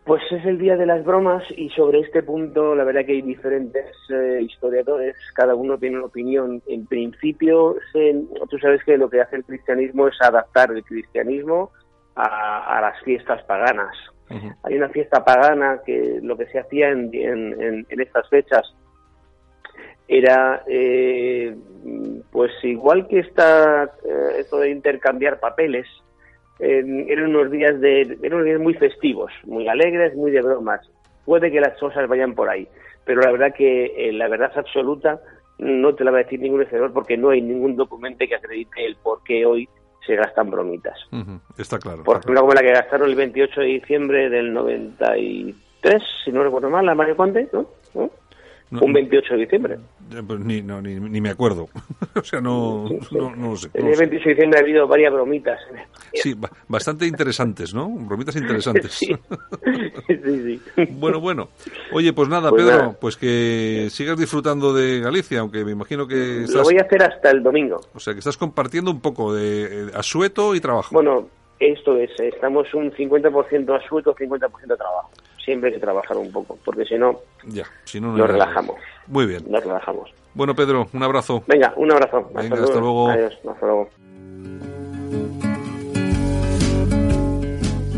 Pues es el día de las bromas y sobre este punto la verdad que hay diferentes eh, historiadores, cada uno tiene una opinión. En principio, se- tú sabes que lo que hace el cristianismo es adaptar el cristianismo a, a las fiestas paganas. Hay una fiesta pagana que lo que se hacía en, estas fechas era eh, pues igual que está eh, esto de intercambiar papeles eran unos días de eran unos días muy festivos muy alegres muy de bromas. Puede que las cosas vayan por ahí pero la verdad que eh, la verdad absoluta no te la va a decir ningún historiador porque no hay ningún documento que acredite el por qué hoy se gastan bromitas Está claro. por ejemplo, como la que gastaron el 28 de diciembre del 93, si no recuerdo mal, la Mario Conde, ¿no? ¿No? Un 28 de diciembre. Pues ni, no, ni, ni, me acuerdo. o sea, no, no, no, lo sé. El día 28 de diciembre ha habido varias bromitas. Sí, bastante interesantes, ¿no? Bromitas interesantes. sí. sí, sí. Bueno, bueno. Oye, pues nada, Pues Pedro, nada. pues que sigas disfrutando de Galicia, aunque me imagino que estás, Lo voy a hacer hasta el domingo. o sea, que estás compartiendo un poco de asueto y trabajo. Bueno, esto es, estamos un 50% asueto, 50% trabajo. Siempre hay que trabajar un poco, porque si no, ya, si no, no nos relajamos. Muy bien. Nos relajamos. Bueno, Pedro, un abrazo. Venga, un abrazo. Venga, hasta luego. Adiós, hasta luego.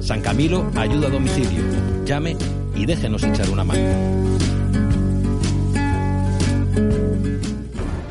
San Camilo ayuda a domicilio. Llame y déjenos echar una mano.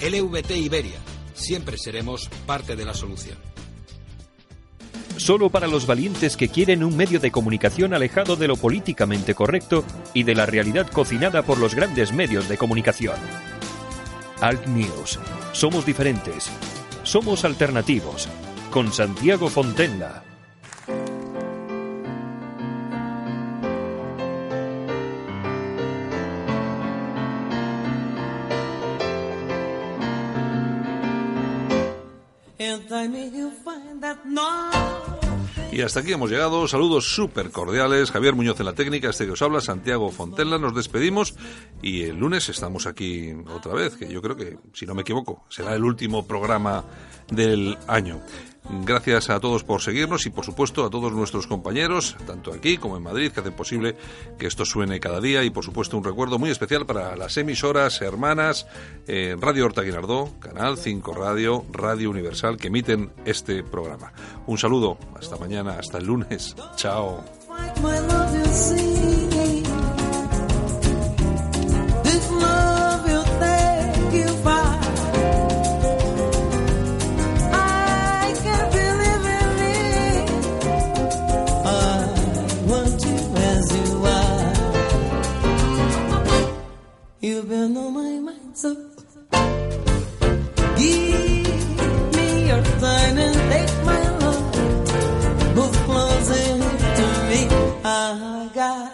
LVT Iberia. Siempre seremos parte de la solución. Solo para los valientes que quieren un medio de comunicación alejado de lo políticamente correcto y de la realidad cocinada por los grandes medios de comunicación. Alt News. Somos diferentes. Somos alternativos. Con Santiago Fontenla. Y hasta aquí hemos llegado. Saludos súper cordiales. Javier Muñoz en la técnica, este que os habla, Santiago Fontella. Nos despedimos y el lunes estamos aquí otra vez, que yo creo que, si no me equivoco, será el último programa del año. Gracias a todos por seguirnos y, por supuesto, a todos nuestros compañeros, tanto aquí como en Madrid, que hacen posible que esto suene cada día. Y, por supuesto, un recuerdo muy especial para las emisoras hermanas eh, Radio Horta Guinardó, Canal 5 Radio, Radio Universal, que emiten este programa. Un saludo. Hasta mañana. Hasta el lunes. Chao. You've been on my mind, so give me your sign and take my love. Move closer to me. I got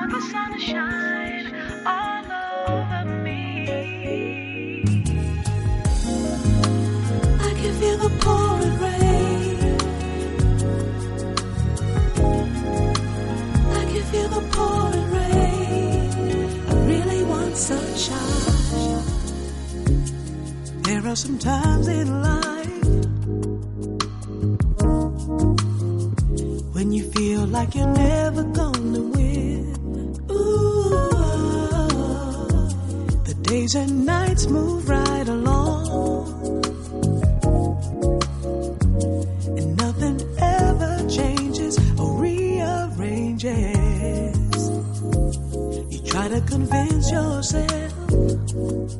Want the sun to all over me. I can feel the pouring rain. I can feel the pouring rain. I really want sunshine. There are some times in life when you feel like you're never gonna days and nights move right along, and nothing ever changes or rearranges. You try to convince yourself.